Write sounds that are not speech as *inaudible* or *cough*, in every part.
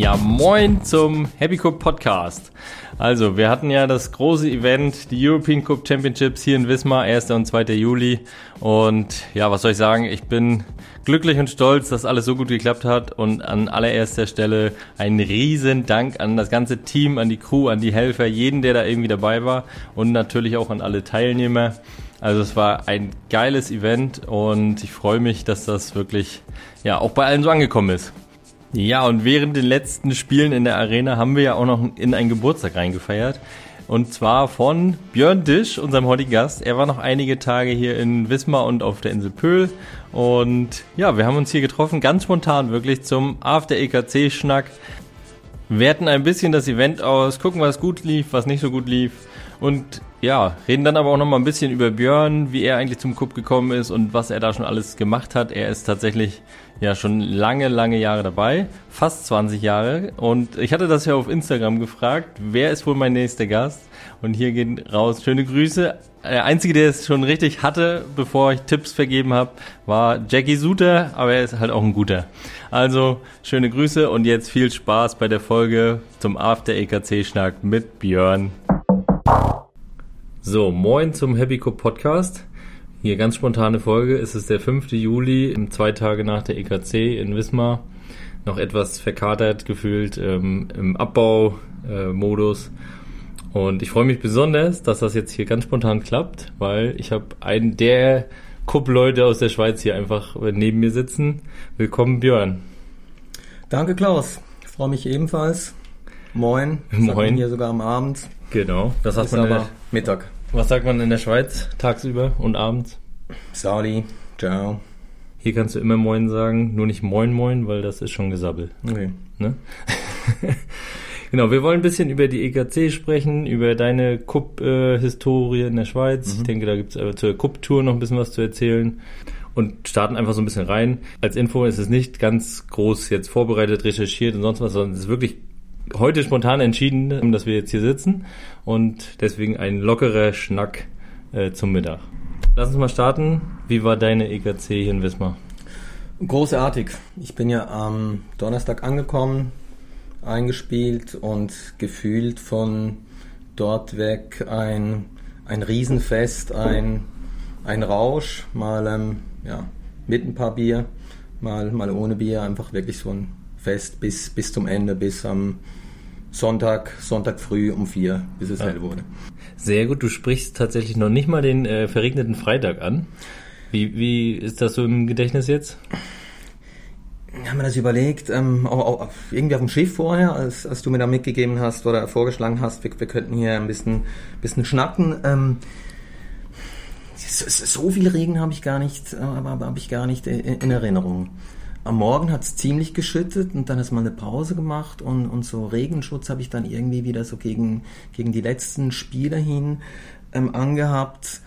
Ja, moin zum Happy Cup Podcast. Also, wir hatten ja das große Event, die European Cup Championships hier in Wismar, 1. und 2. Juli. Und ja, was soll ich sagen? Ich bin glücklich und stolz, dass alles so gut geklappt hat. Und an allererster Stelle ein riesen Dank an das ganze Team, an die Crew, an die Helfer, jeden, der da irgendwie dabei war. Und natürlich auch an alle Teilnehmer. Also es war ein geiles Event und ich freue mich, dass das wirklich ja auch bei allen so angekommen ist. Ja, und während den letzten Spielen in der Arena haben wir ja auch noch in einen Geburtstag reingefeiert. Und zwar von Björn Disch, unserem heutigen Gast. Er war noch einige Tage hier in Wismar und auf der Insel Pöhl. Und ja, wir haben uns hier getroffen, ganz spontan wirklich zum After EKC-Schnack. Werten ein bisschen das Event aus, gucken, was gut lief, was nicht so gut lief. Und ja, reden dann aber auch noch mal ein bisschen über Björn, wie er eigentlich zum Cup gekommen ist und was er da schon alles gemacht hat. Er ist tatsächlich ja schon lange, lange Jahre dabei, fast 20 Jahre. Und ich hatte das ja auf Instagram gefragt, wer ist wohl mein nächster Gast? Und hier gehen raus schöne Grüße. Der Einzige, der es schon richtig hatte, bevor ich Tipps vergeben habe, war Jackie Suter, aber er ist halt auch ein guter. Also schöne Grüße und jetzt viel Spaß bei der Folge zum After EKC Schnack mit Björn. So, moin zum Happy Cup Podcast. Hier ganz spontane Folge. Es ist der 5. Juli, zwei Tage nach der EKC in Wismar. Noch etwas verkatert gefühlt ähm, im Abbaumodus. Äh, und ich freue mich besonders, dass das jetzt hier ganz spontan klappt, weil ich habe einen der Cup-Leute aus der Schweiz hier einfach neben mir sitzen. Willkommen, Björn. Danke, Klaus. Ich freue mich ebenfalls. Moin. Moin. Hier sogar am Abend. Genau. Das hat man aber Mittag. Was sagt man in der Schweiz tagsüber und abends? Saudi, ciao. Hier kannst du immer Moin sagen, nur nicht Moin Moin, weil das ist schon Gesabbel. Okay. Ne? *laughs* genau, wir wollen ein bisschen über die EKC sprechen, über deine Cup-Historie in der Schweiz. Mhm. Ich denke, da gibt es zur Cup-Tour noch ein bisschen was zu erzählen. Und starten einfach so ein bisschen rein. Als Info ist es nicht ganz groß jetzt vorbereitet, recherchiert und sonst was, sondern es ist wirklich heute spontan entschieden, dass wir jetzt hier sitzen und deswegen ein lockerer Schnack äh, zum Mittag. Lass uns mal starten. Wie war deine EKC hier in Wismar? Großartig. Ich bin ja am Donnerstag angekommen, eingespielt und gefühlt von dort weg ein, ein Riesenfest, ein, ein Rausch, mal ähm, ja, mit ein paar Bier, mal, mal ohne Bier, einfach wirklich so ein Fest bis, bis zum Ende, bis am Sonntag, Sonntag früh um vier, bis es ja. hell wurde. Sehr gut, du sprichst tatsächlich noch nicht mal den äh, verregneten Freitag an. Wie, wie ist das so im Gedächtnis jetzt? haben wir das überlegt, ähm, auch, auch, irgendwie auf dem Schiff vorher, als, als du mir da mitgegeben hast oder vorgeschlagen hast, wir, wir könnten hier ein bisschen, bisschen schnacken. Ähm, so, so, viel Regen habe ich gar nicht, äh, aber habe ich gar nicht in Erinnerung am Morgen hat es ziemlich geschüttet und dann ist mal eine Pause gemacht und, und so Regenschutz habe ich dann irgendwie wieder so gegen, gegen die letzten Spiele hin ähm, angehabt.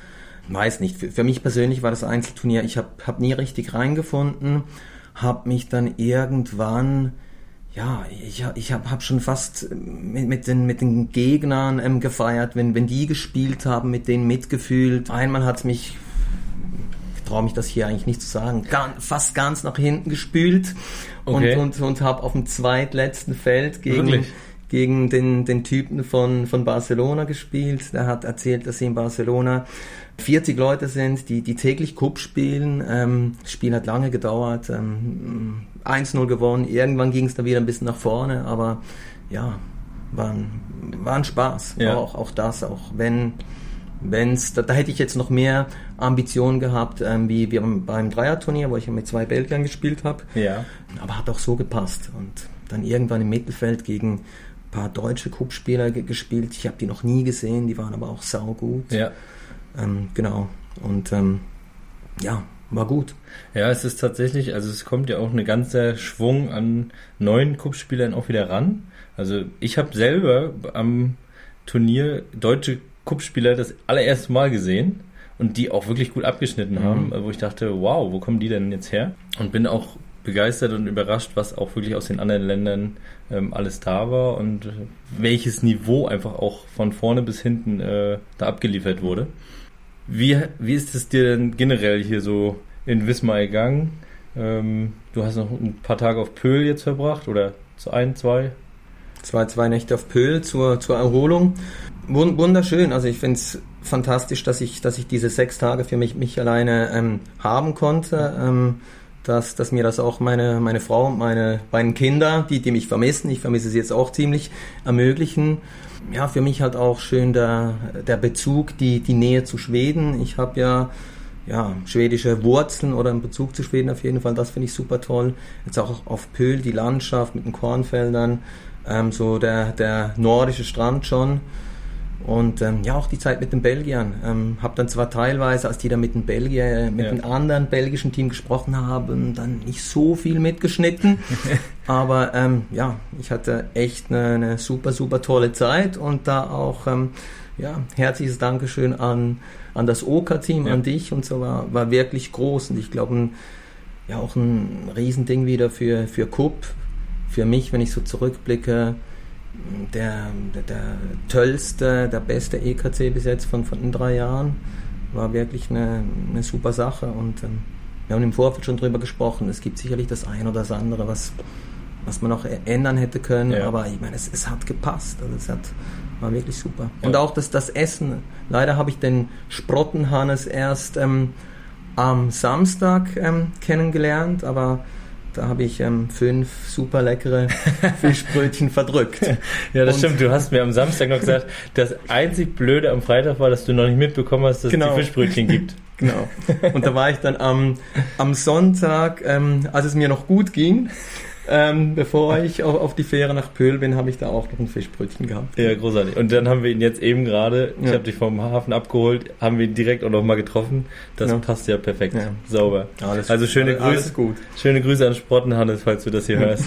Weiß nicht, für, für, mich persönlich war das Einzelturnier, ich habe hab nie richtig reingefunden, habe mich dann irgendwann ja, ich, ich habe hab schon fast mit, mit, den, mit den Gegnern ähm, gefeiert, wenn, wenn die gespielt haben, mit denen mitgefühlt. Einmal hat's mich traue mich das hier eigentlich nicht zu sagen, ganz, fast ganz nach hinten gespült okay. und, und, und habe auf dem zweitletzten Feld gegen, gegen den, den Typen von, von Barcelona gespielt. Der hat erzählt, dass sie in Barcelona 40 Leute sind, die, die täglich Cup spielen. Ähm, das Spiel hat lange gedauert, ähm, 1-0 gewonnen. Irgendwann ging es dann wieder ein bisschen nach vorne, aber ja, war ein, war ein Spaß. Ja. Auch, auch das, auch wenn wenn's, da, da hätte ich jetzt noch mehr Ambitionen gehabt, ähm, wie, wie beim Dreierturnier, wo ich ja mit zwei Belgiern gespielt habe. Ja. Aber hat auch so gepasst. Und dann irgendwann im Mittelfeld gegen ein paar deutsche Cup-Spieler gespielt. Ich habe die noch nie gesehen, die waren aber auch saugut. Ja. Ähm, genau. Und ähm, ja, war gut. Ja, es ist tatsächlich, also es kommt ja auch eine ganze Schwung an neuen Cup-Spielern auch wieder ran. Also ich habe selber am Turnier deutsche Cup-Spieler das allererste Mal gesehen und die auch wirklich gut abgeschnitten mhm. haben, wo ich dachte, wow, wo kommen die denn jetzt her? Und bin auch begeistert und überrascht, was auch wirklich aus den anderen Ländern ähm, alles da war und welches Niveau einfach auch von vorne bis hinten äh, da abgeliefert wurde. Wie, wie ist es dir denn generell hier so in Wismar gegangen? Ähm, du hast noch ein paar Tage auf Pöhl jetzt verbracht oder So ein, zwei? Zwei, zwei Nächte auf Pöhl zur, zur Erholung. Wunderschön. Also ich finde es fantastisch, dass ich, dass ich diese sechs Tage für mich, mich alleine ähm, haben konnte. Ähm, dass, dass mir das auch meine, meine Frau und meine beiden Kinder, die, die mich vermissen, ich vermisse sie jetzt auch ziemlich, ermöglichen. Ja, für mich halt auch schön der, der Bezug, die, die Nähe zu Schweden. Ich habe ja ja, schwedische Wurzeln oder einen Bezug zu Schweden auf jeden Fall, das finde ich super toll. Jetzt auch auf Pöhl, die Landschaft mit den Kornfeldern, ähm, so der, der nordische Strand schon. Und ähm, ja, auch die Zeit mit den Belgiern. Ähm, habe dann zwar teilweise, als die da mit den Belgier, mit ja. dem anderen belgischen Team gesprochen haben, dann nicht so viel mitgeschnitten. *laughs* aber ähm, ja, ich hatte echt eine, eine, super, super tolle Zeit und da auch ähm, ja, herzliches Dankeschön an, an das OK-Team, ja. an dich und so war, war wirklich groß. Und ich glaube, ja, auch ein Riesending wieder für, für Kupp, für mich, wenn ich so zurückblicke der, der, der tollste, der beste EKC bis jetzt von, von den drei Jahren. War wirklich eine, eine super Sache und ähm, wir haben im Vorfeld schon drüber gesprochen. Es gibt sicherlich das eine oder das andere, was, was man noch ändern hätte können, ja. aber ich meine, es, es hat gepasst. Also es hat, war wirklich super. Ja. Und auch das, das Essen. Leider habe ich den Sprottenhannes erst ähm, am Samstag ähm, kennengelernt, aber da habe ich ähm, fünf super leckere *laughs* Fischbrötchen verdrückt. Ja, das und stimmt. Du hast mir am Samstag noch gesagt, das einzig Blöde am Freitag war, dass du noch nicht mitbekommen hast, dass genau. es die Fischbrötchen gibt. *laughs* Genau. Und da war ich dann am, am Sonntag, ähm, als es mir noch gut ging, ähm, bevor ich auf, auf, die Fähre nach Pöhl bin, habe ich da auch noch ein Fischbrötchen gehabt. Ja, großartig. Und dann haben wir ihn jetzt eben gerade, ich ja. habe dich vom Hafen abgeholt, haben wir ihn direkt auch noch mal getroffen. Das ja. passt ja perfekt. Ja. Sauber. Alles, also schöne Grüße. Alles gut. Schöne Grüße an Sprottenhannes, falls du das hier hörst.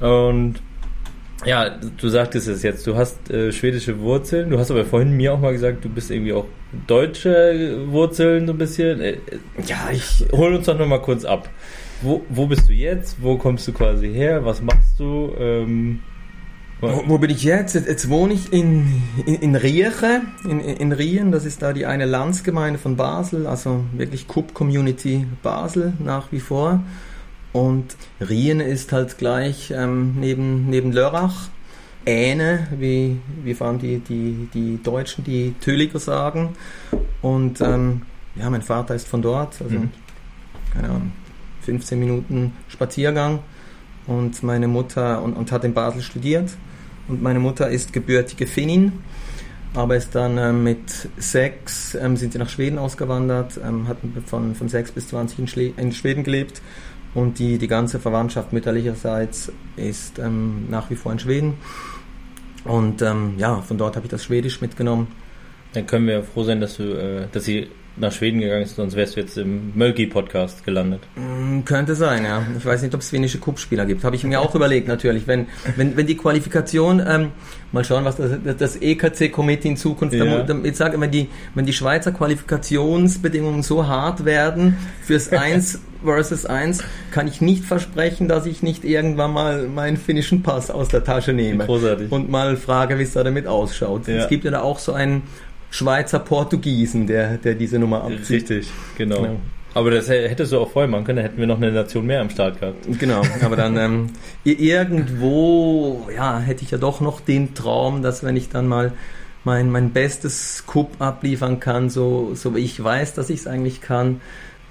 Und ja, du sagtest es jetzt, du hast äh, schwedische Wurzeln, du hast aber vorhin mir auch mal gesagt, du bist irgendwie auch deutsche Wurzeln so ein bisschen. Äh, ja, ich hol uns doch noch mal kurz ab wo, wo bist du jetzt? Wo kommst du quasi her? Was machst du? Ähm, wo, wo, bin ich jetzt? Jetzt wohne ich in, in, in Rieche, in, in Rien. Das ist da die eine Landsgemeinde von Basel, also wirklich Cup Community Basel nach wie vor. Und Rien ist halt gleich ähm, neben, neben Lörrach. Ähne, wie, wie vor allem die, die, die Deutschen, die Töliger sagen. Und ähm, ja, mein Vater ist von dort, also mhm. keine Ahnung, 15 Minuten Spaziergang und meine Mutter und, und hat in Basel studiert. Und meine Mutter ist gebürtige Finnin, aber ist dann äh, mit sechs ähm, sind sie nach Schweden ausgewandert, ähm, hatten von, von sechs bis 20 in, Schle in Schweden gelebt. Und die, die ganze Verwandtschaft mütterlicherseits ist ähm, nach wie vor in Schweden. Und ähm, ja, von dort habe ich das Schwedisch mitgenommen. Dann können wir froh sein, dass du, äh, dass sie nach Schweden gegangen ist, sonst wärst du jetzt im Mölki-Podcast gelandet. Mm, könnte sein, ja. Ich weiß nicht, ob es finnische Cup-Spieler gibt. Habe ich mir auch überlegt, natürlich. Wenn, wenn, wenn die Qualifikation, ähm, mal schauen, was das, das EKC-Komitee in Zukunft, ja. damit sage, wenn die, wenn die Schweizer Qualifikationsbedingungen so hart werden fürs *laughs* 1 versus 1, kann ich nicht versprechen, dass ich nicht irgendwann mal meinen finnischen Pass aus der Tasche nehme. Großartig. Und mal frage, wie es da damit ausschaut. Ja. Es gibt ja da auch so einen Schweizer Portugiesen, der, der diese Nummer abzieht. Richtig, genau. genau. Aber das hättest du auch vorher machen können, dann hätten wir noch eine Nation mehr am Start gehabt. Genau, aber dann ähm, irgendwo, ja, hätte ich ja doch noch den Traum, dass wenn ich dann mal mein, mein bestes Cup abliefern kann, so, so wie ich weiß, dass ich es eigentlich kann,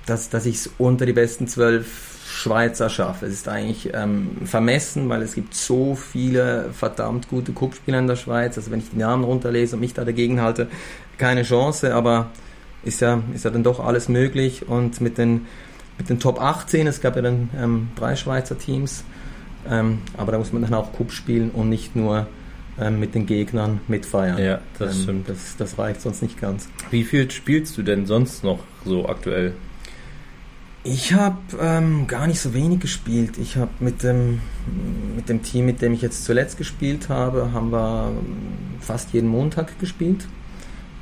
dass, dass ich es unter die besten zwölf Schweizer schaffe. Es ist eigentlich ähm, vermessen, weil es gibt so viele verdammt gute Cup-Spieler in der Schweiz. Also wenn ich die Namen runterlese und mich da dagegen halte, keine Chance, aber ist ja, ist ja dann doch alles möglich. Und mit den, mit den Top 18, es gab ja dann ähm, drei Schweizer Teams, ähm, aber da muss man dann auch Cup spielen und nicht nur ähm, mit den Gegnern mitfeiern. Ja, das ähm, stimmt. Das, das reicht sonst nicht ganz. Wie viel spielst du denn sonst noch so aktuell? Ich habe ähm, gar nicht so wenig gespielt. Ich habe mit dem, mit dem Team, mit dem ich jetzt zuletzt gespielt habe, haben wir fast jeden Montag gespielt.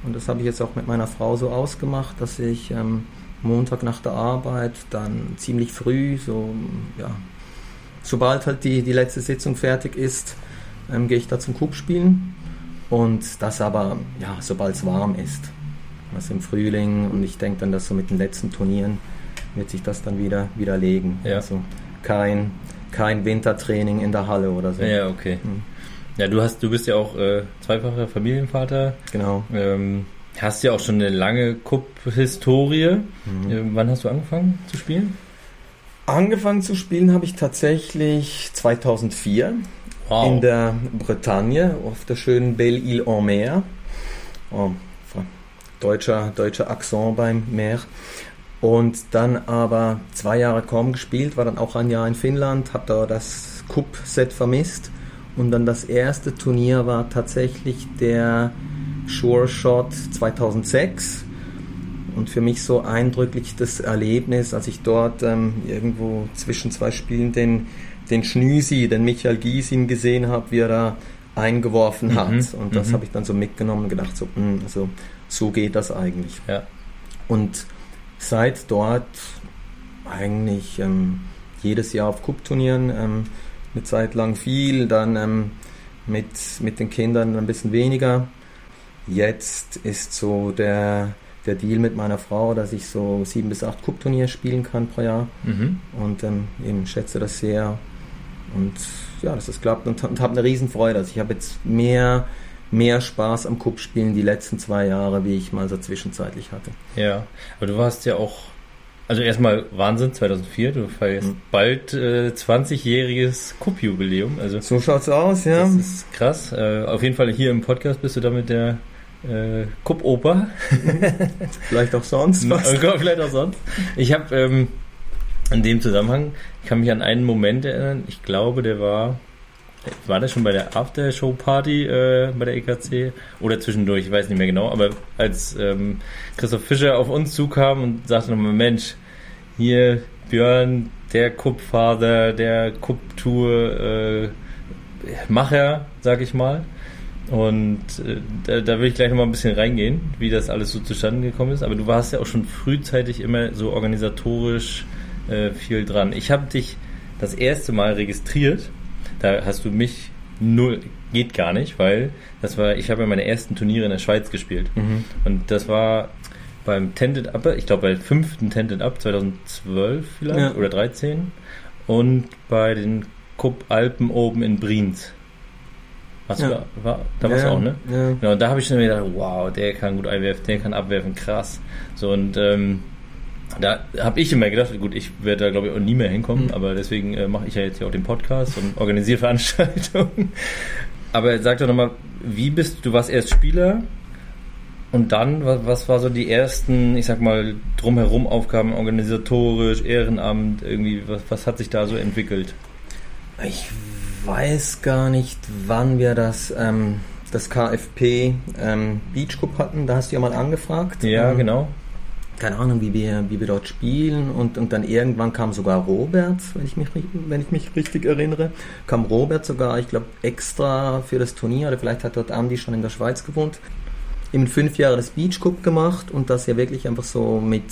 Und das habe ich jetzt auch mit meiner Frau so ausgemacht, dass ich ähm, Montag nach der Arbeit dann ziemlich früh, so ja, sobald halt die, die letzte Sitzung fertig ist, ähm, gehe ich da zum Cup spielen. Und das aber, ja, sobald es warm ist. Also im Frühling und ich denke dann, dass so mit den letzten Turnieren wird sich das dann wieder widerlegen. Ja. Also kein, kein Wintertraining in der Halle oder so. Ja, okay. Hm. Ja, du hast, du bist ja auch äh, zweifacher Familienvater. Genau. Ähm, hast ja auch schon eine lange Cup-Historie. Mhm. Äh, wann hast du angefangen zu spielen? Angefangen zu spielen habe ich tatsächlich 2004 wow. in der Bretagne auf der schönen Belle-Île-en-Mer. Oh, deutscher, deutscher Akzent beim Meer. Und dann aber zwei Jahre kaum gespielt, war dann auch ein Jahr in Finnland, habe da das Cup-Set vermisst. Und dann das erste Turnier war tatsächlich der Sure Shot 2006. Und für mich so eindrücklich das Erlebnis, als ich dort ähm, irgendwo zwischen zwei Spielen den, den Schnüsi, den Michael Giesin gesehen habe, wie er da eingeworfen hat. Mhm. Und das mhm. habe ich dann so mitgenommen und gedacht, so, mh, hm, also so geht das eigentlich. Ja. Und seit dort eigentlich ähm, jedes Jahr auf Cup-Turnieren, ähm, eine Zeit lang viel, dann ähm, mit, mit den Kindern ein bisschen weniger. Jetzt ist so der, der Deal mit meiner Frau, dass ich so sieben bis acht Cup-Turniere spielen kann pro Jahr mhm. und ähm, eben schätze das sehr und ja, dass das klappt und, und habe eine Riesenfreude. Also ich habe jetzt mehr mehr Spaß am Cup-Spielen die letzten zwei Jahre, wie ich mal so zwischenzeitlich hatte. Ja, aber du warst ja auch, also erstmal Wahnsinn, 2004, du feierst mhm. bald äh, 20-jähriges Cup-Jubiläum. Also so schaut's aus, ja. Das ist krass. Äh, auf jeden Fall hier im Podcast bist du damit der äh, Cup-Oper. *laughs* vielleicht auch sonst was. *laughs* vielleicht auch sonst. Ich habe ähm, in dem Zusammenhang, ich kann mich an einen Moment erinnern, ich glaube, der war war das schon bei der After-Show-Party äh, bei der EKC oder zwischendurch, ich weiß nicht mehr genau, aber als ähm, Christoph Fischer auf uns zukam und sagte nochmal, Mensch, hier Björn, der Kuppfader, der Kupptour äh, sag ich mal. Und äh, da, da will ich gleich nochmal ein bisschen reingehen, wie das alles so zustande gekommen ist. Aber du warst ja auch schon frühzeitig immer so organisatorisch äh, viel dran. Ich habe dich das erste Mal registriert da hast du mich null, geht gar nicht, weil das war, ich habe ja meine ersten Turniere in der Schweiz gespielt. Mhm. Und das war beim Tended Up, ich glaube bei fünften Tended Up 2012 vielleicht ja. oder 13 und bei den Cup Alpen oben in Brienz. Was ja. war, war, da warst ja, du auch, ne? Ja. Genau, und da habe ich dann gedacht, wow, der kann gut einwerfen, der kann abwerfen, krass. So und ähm, da habe ich immer gedacht, gut, ich werde da glaube ich auch nie mehr hinkommen, mhm. aber deswegen äh, mache ich ja jetzt ja auch den Podcast und organisiere Veranstaltungen. *laughs* aber sag doch nochmal, wie bist du, warst erst Spieler und dann, was, was war so die ersten, ich sag mal, drumherum Aufgaben, organisatorisch, Ehrenamt, irgendwie, was, was hat sich da so entwickelt? Ich weiß gar nicht, wann wir das, ähm, das KFP ähm, Beach Cup hatten, da hast du ja mal angefragt. Ja, ähm, genau keine Ahnung, wie wir, wie wir dort spielen. Und, und dann irgendwann kam sogar Robert, wenn ich mich, wenn ich mich richtig erinnere, kam Robert sogar, ich glaube, extra für das Turnier, oder vielleicht hat dort Andy schon in der Schweiz gewohnt, eben fünf Jahre das Beach Cup gemacht und das ja wirklich einfach so mit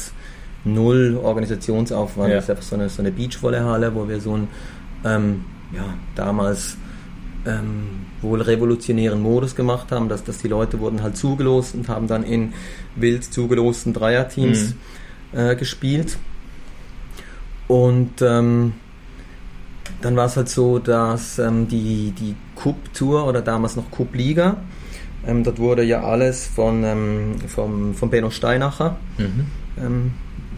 null Organisationsaufwand, ja. das ist einfach so eine, so eine Beachvolleyhalle, wo wir so ein, ähm, ja, damals ähm, wohl revolutionären Modus gemacht haben, dass, dass die Leute wurden halt zugelost und haben dann in wild zugelosten Dreierteams mhm. äh, gespielt. Und ähm, dann war es halt so, dass ähm, die, die Cup Tour oder damals noch Cup Liga, ähm, dort wurde ja alles von, ähm, vom, von Benno Steinacher mhm. ähm,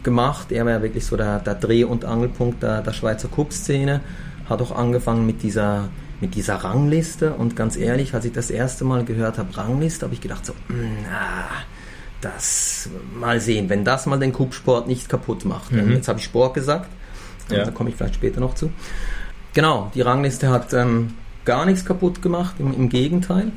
gemacht. Er war ja wirklich so der, der Dreh- und Angelpunkt der, der Schweizer Cup-Szene. Hat auch angefangen mit dieser mit dieser Rangliste und ganz ehrlich, als ich das erste Mal gehört habe, Rangliste, habe ich gedacht so, na, das mal sehen, wenn das mal den Kubsport nicht kaputt macht. Mhm. Jetzt habe ich Sport gesagt, ja. da komme ich vielleicht später noch zu. Genau, die Rangliste hat ähm, gar nichts kaputt gemacht, im, im Gegenteil.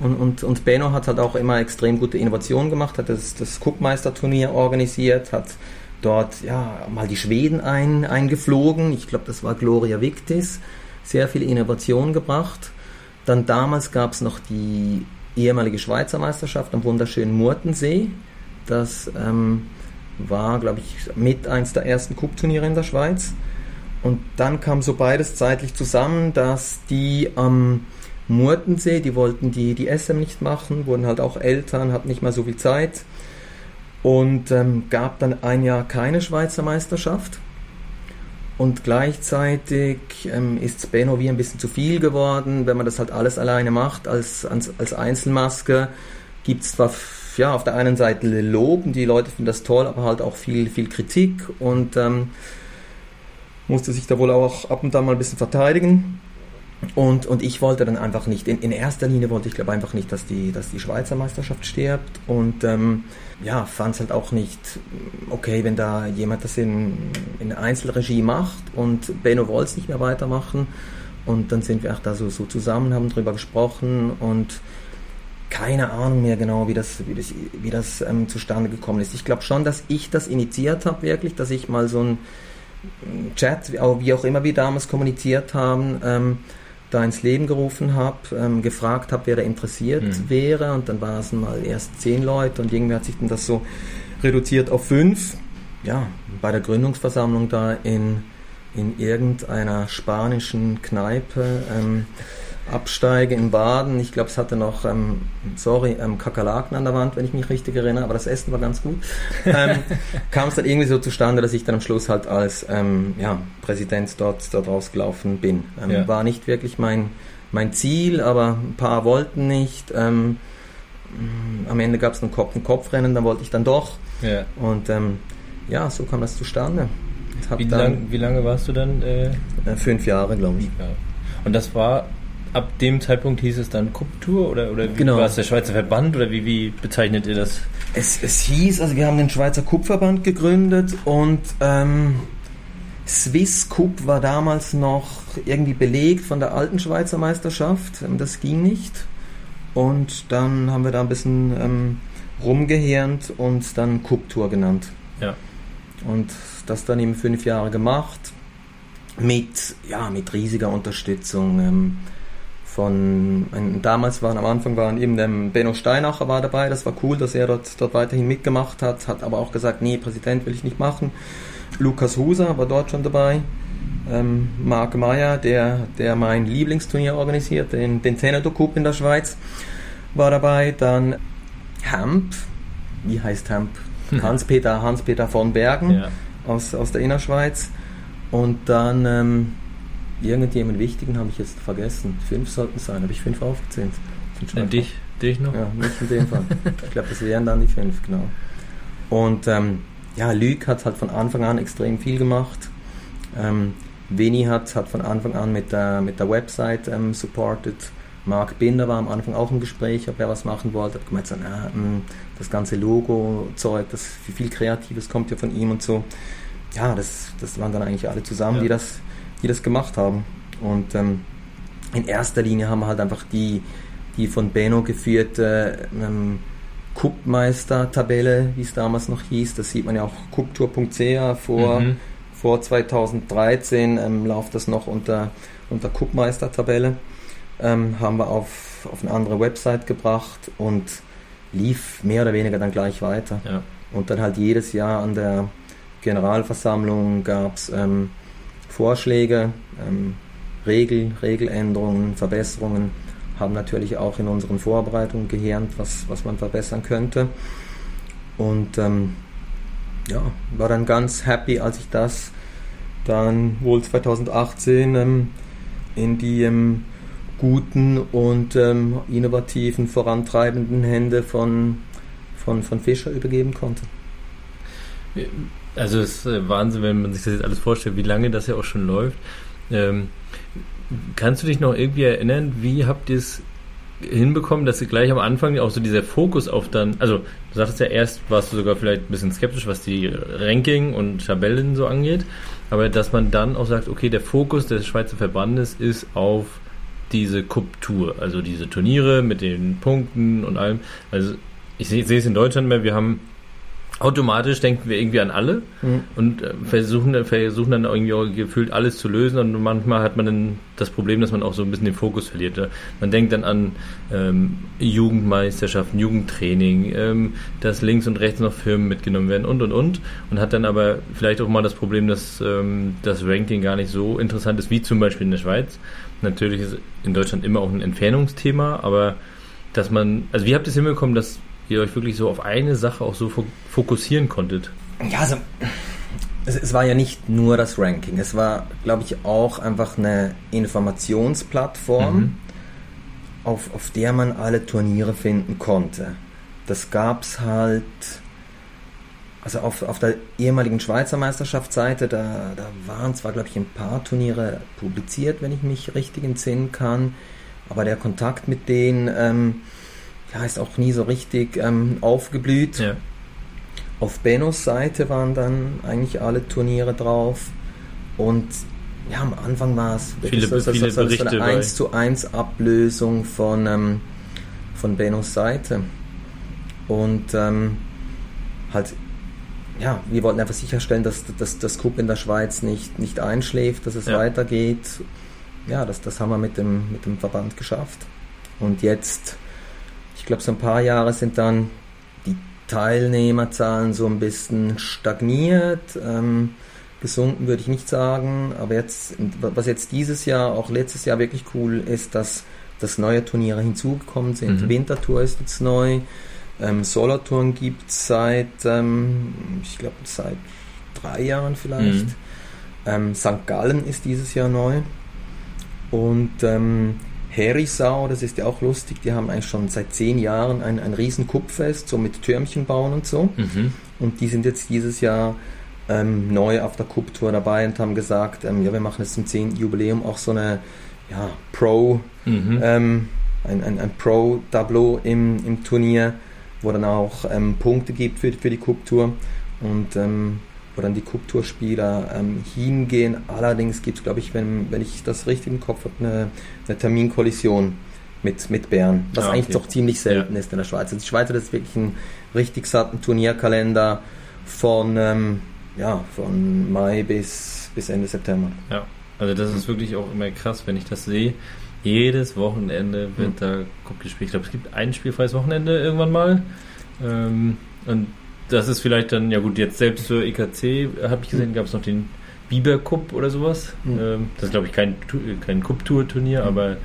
Und, und, und Benno hat halt auch immer extrem gute Innovationen gemacht, hat das, das Cup-Meisterturnier organisiert, hat dort ja mal die Schweden ein, eingeflogen. Ich glaube, das war Gloria Victis sehr viel Innovation gebracht. Dann damals gab es noch die ehemalige Schweizer Meisterschaft am wunderschönen Murtensee. Das ähm, war, glaube ich, mit eins der ersten Cup-Turniere in der Schweiz. Und dann kam so beides zeitlich zusammen, dass die am Murtensee, die wollten die, die SM nicht machen, wurden halt auch Eltern, hatten nicht mehr so viel Zeit. Und ähm, gab dann ein Jahr keine Schweizer Meisterschaft. Und gleichzeitig ähm, ist Benno wie ein bisschen zu viel geworden, wenn man das halt alles alleine macht als, als, als Einzelmaske. Gibt es zwar ja, auf der einen Seite Lob und die Leute finden das toll, aber halt auch viel, viel Kritik und ähm, musste sich da wohl auch ab und an mal ein bisschen verteidigen. Und, und ich wollte dann einfach nicht, in, in erster Linie wollte ich glaube einfach nicht, dass die, dass die Schweizer Meisterschaft stirbt und ähm, ja, fand es halt auch nicht okay, wenn da jemand das in, in Einzelregie macht und Benno wollte es nicht mehr weitermachen und dann sind wir auch da so, so zusammen, haben drüber gesprochen und keine Ahnung mehr genau, wie das, wie das, wie das ähm, zustande gekommen ist. Ich glaube schon, dass ich das initiiert habe, wirklich, dass ich mal so ein Chat, wie auch immer wir damals kommuniziert haben, ähm, da ins Leben gerufen habe, ähm, gefragt habe, wer da interessiert mhm. wäre. Und dann waren es mal erst zehn Leute und irgendwie hat sich dann das so reduziert auf fünf. Ja, bei der Gründungsversammlung da in, in irgendeiner spanischen Kneipe. Ähm, absteige in Baden. Ich glaube, es hatte noch, ähm, sorry, ähm, Kakerlaken an der Wand, wenn ich mich richtig erinnere, aber das Essen war ganz gut. *laughs* Ähm, kam es dann irgendwie so zustande, dass ich dann am Schluss halt als ähm, ja, Präsident dort, dort rausgelaufen bin. Ähm, ja. War nicht wirklich mein, mein Ziel, aber ein paar wollten nicht. Ähm, am Ende gab es ein Kopf-an-Kopf-Rennen, da wollte ich dann doch. Ja. Und ja, so kam das zustande. Wie, lang, wie, lange warst du dann? Äh? äh fünf Jahre, glaube ich. Und das war ab dem Zeitpunkt hieß es dann Kuptour oder, oder wie genau. war es der Schweizer Verband oder wie, wie bezeichnet ihr das? Es, es hieß, also wir haben den Schweizer Kupverband gegründet und ähm, Swiss Cup war damals noch irgendwie belegt von der alten Schweizer Meisterschaft. Ähm, das ging nicht. Und dann haben wir da ein bisschen ähm, rumgehirnt und dann Cup Tour genannt. Ja. Und das dann eben fünf Jahre gemacht mit, ja, mit riesiger Unterstützung. Ähm, von, damals waren am Anfang waren eben der Benno Steinacher war dabei, das war cool, dass er dort, dort weiterhin mitgemacht hat, hat aber auch gesagt, nee, Präsident will ich nicht machen. Lukas Huser war dort schon dabei. Ähm, Marc Meyer, der, der mein Lieblingsturnier organisiert, den, den Tenedo Cup in der Schweiz, war dabei. Dann Hamp, wie heißt Hamp? Hans-Peter Hans -Peter von Bergen ja. aus, aus der Innerschweiz. Und dann ähm, irgendjemand Wichtigen habe ich jetzt vergessen. Fünf sollten es sein. Habe ich fünf aufgezählt? Ja, dich, dich noch? Ja, nicht in dem Fall. ich glaube, das wären dann die fünf, genau. Und ähm, ja, Luc hat halt von Anfang an extrem viel gemacht. Ähm, Vinny hat, hat von Anfang an mit der, mit der Website ähm, supported. Marc Binder war am Anfang auch im Gespräch, ob er was machen wollte. Hat gemeint, so, na, hm, das ganze Logo-Zeug, das viel Kreatives kommt ja von ihm und so. Ja, das, das waren dann eigentlich alle zusammen, ja. die das die das gemacht haben. Und ähm, in erster Linie haben wir halt einfach die, die von Benno geführte ähm, Cup-Meister-Tabelle, wie es damals noch hieß. Das sieht man ja auch cuptour.ch vor, mhm. vor 2013 ähm, läuft das noch unter, unter Cup-Meister-Tabelle. Ähm, haben wir auf, auf eine andere Website gebracht und lief mehr oder weniger dann gleich weiter. Ja. Und dann halt jedes Jahr an der Generalversammlung gab es ähm, Vorschläge, ähm, Regel, Regeländerungen, Verbesserungen, haben natürlich auch in unseren Vorbereitungen gehirnt, was, was man verbessern könnte. Und ähm, ja, war dann ganz happy, als ich das dann wohl 2018 ähm, in die ähm, guten und ähm, innovativen, vorantreibenden Hände von, von, von Fischer übergeben konnte. Also es ist äh, Wahnsinn, wenn man sich das jetzt alles vorstellt, wie lange das ja auch schon läuft. Ähm, kannst du dich noch irgendwie erinnern, wie habt ihr es hinbekommen, dass ihr gleich am Anfang auch so dieser Fokus auf dann, also du sagtest ja erst, warst du sogar vielleicht ein bisschen skeptisch, was die Ranking und Tabellen so angeht, aber dass man dann auch sagt, okay, der Fokus des Schweizer Verbandes ist auf diese Cup-Tour, also diese Turniere mit den Punkten und allem. Also ich sehe es in Deutschland mehr, wir haben automatisch denken wir irgendwie an alle mhm. und äh, versuchen, versuchen dann irgendwie auch gefühlt alles zu lösen und manchmal hat man dann das Problem, dass man auch so ein bisschen den Fokus verliert. Man denkt dann an ähm, Jugendmeisterschaften, Jugendtraining, ähm, dass links und rechts noch Firmen mitgenommen werden und und und und hat dann aber vielleicht auch mal das Problem, dass ähm, das Ranking gar nicht so interessant ist wie zum Beispiel in der Schweiz. Natürlich ist in Deutschland immer auch ein Entfernungsthema, aber dass man, also wie habt ihr es hinbekommen, dass ihr euch wirklich so auf eine Sache auch so fokussieren konntet? Ja, also es, es, war ja nicht nur das Ranking, es war, glaube ich, auch einfach eine Informationsplattform, mhm. auf, auf der man alle Turniere finden konnte. Das gab es halt, also auf, auf der ehemaligen Schweizer Meisterschaftsseite, da, da waren zwar, glaube ich, ein paar Turniere publiziert, wenn ich mich richtig entsinnen kann, aber der Kontakt mit denen ähm, ja, ist auch nie so richtig ähm, aufgeblüht. Ja. Auf Benos Seite waren dann eigentlich alle Turniere drauf und ja, am Anfang war es viele, so, so, viele so, so eine 1 zu 1 Ablösung von, ähm, von Benos Seite. Und ähm, halt, ja, wir wollten einfach sicherstellen, dass, dass das Cup in der Schweiz nicht, nicht einschläft, dass es ja. weitergeht. Ja, das, das haben wir mit dem, mit dem Verband geschafft. Und jetzt, ich glaube, so ein paar Jahre sind dann Teilnehmerzahlen so ein bisschen stagniert. Ähm, gesunken würde ich nicht sagen, aber jetzt, was jetzt dieses Jahr, auch letztes Jahr wirklich cool ist, dass, dass neue Turniere hinzugekommen sind. Mhm. Wintertour ist jetzt neu, ähm, Solartouren gibt es seit, ähm, ich glaube, seit drei Jahren vielleicht. Mhm. Ähm, St. Gallen ist dieses Jahr neu und ähm, Herisau, das ist ja auch lustig, die haben eigentlich schon seit zehn Jahren ein, ein riesen Kupfest, so mit Türmchen bauen und so. Mhm. Und die sind jetzt dieses Jahr ähm, neu auf der Cup-Tour dabei und haben gesagt, ähm, ja, wir machen jetzt zum 10. Jubiläum auch so eine ja, Pro, mhm. ähm, ein, ein, ein Pro-Tableau im, im Turnier, wo dann auch ähm, Punkte gibt für, für die Cup-Tour. Und ähm, wo dann die Cup-Tour-Spieler ähm, hingehen. Allerdings gibt es, glaube ich, wenn, wenn ich das richtig im Kopf habe, eine, eine Terminkollision mit, mit Bern, was ah, okay. eigentlich doch ziemlich selten ja. ist in der Schweiz. Also die Schweiz hat jetzt wirklich einen richtig satten Turnierkalender von, ähm, ja, von Mai bis, bis Ende September. Ja, also das ist wirklich auch immer krass, wenn ich das sehe. Jedes Wochenende wird mhm. da Cup gespielt. Ich glaube, es gibt ein spielfreies Wochenende irgendwann mal. Ähm, und das ist vielleicht dann, ja gut, jetzt selbst zur EKC habe ich gesehen, gab es noch den Biber Cup oder sowas. Mhm. Das ist, glaube ich, kein, kein Cup-Tour-Turnier, mhm. aber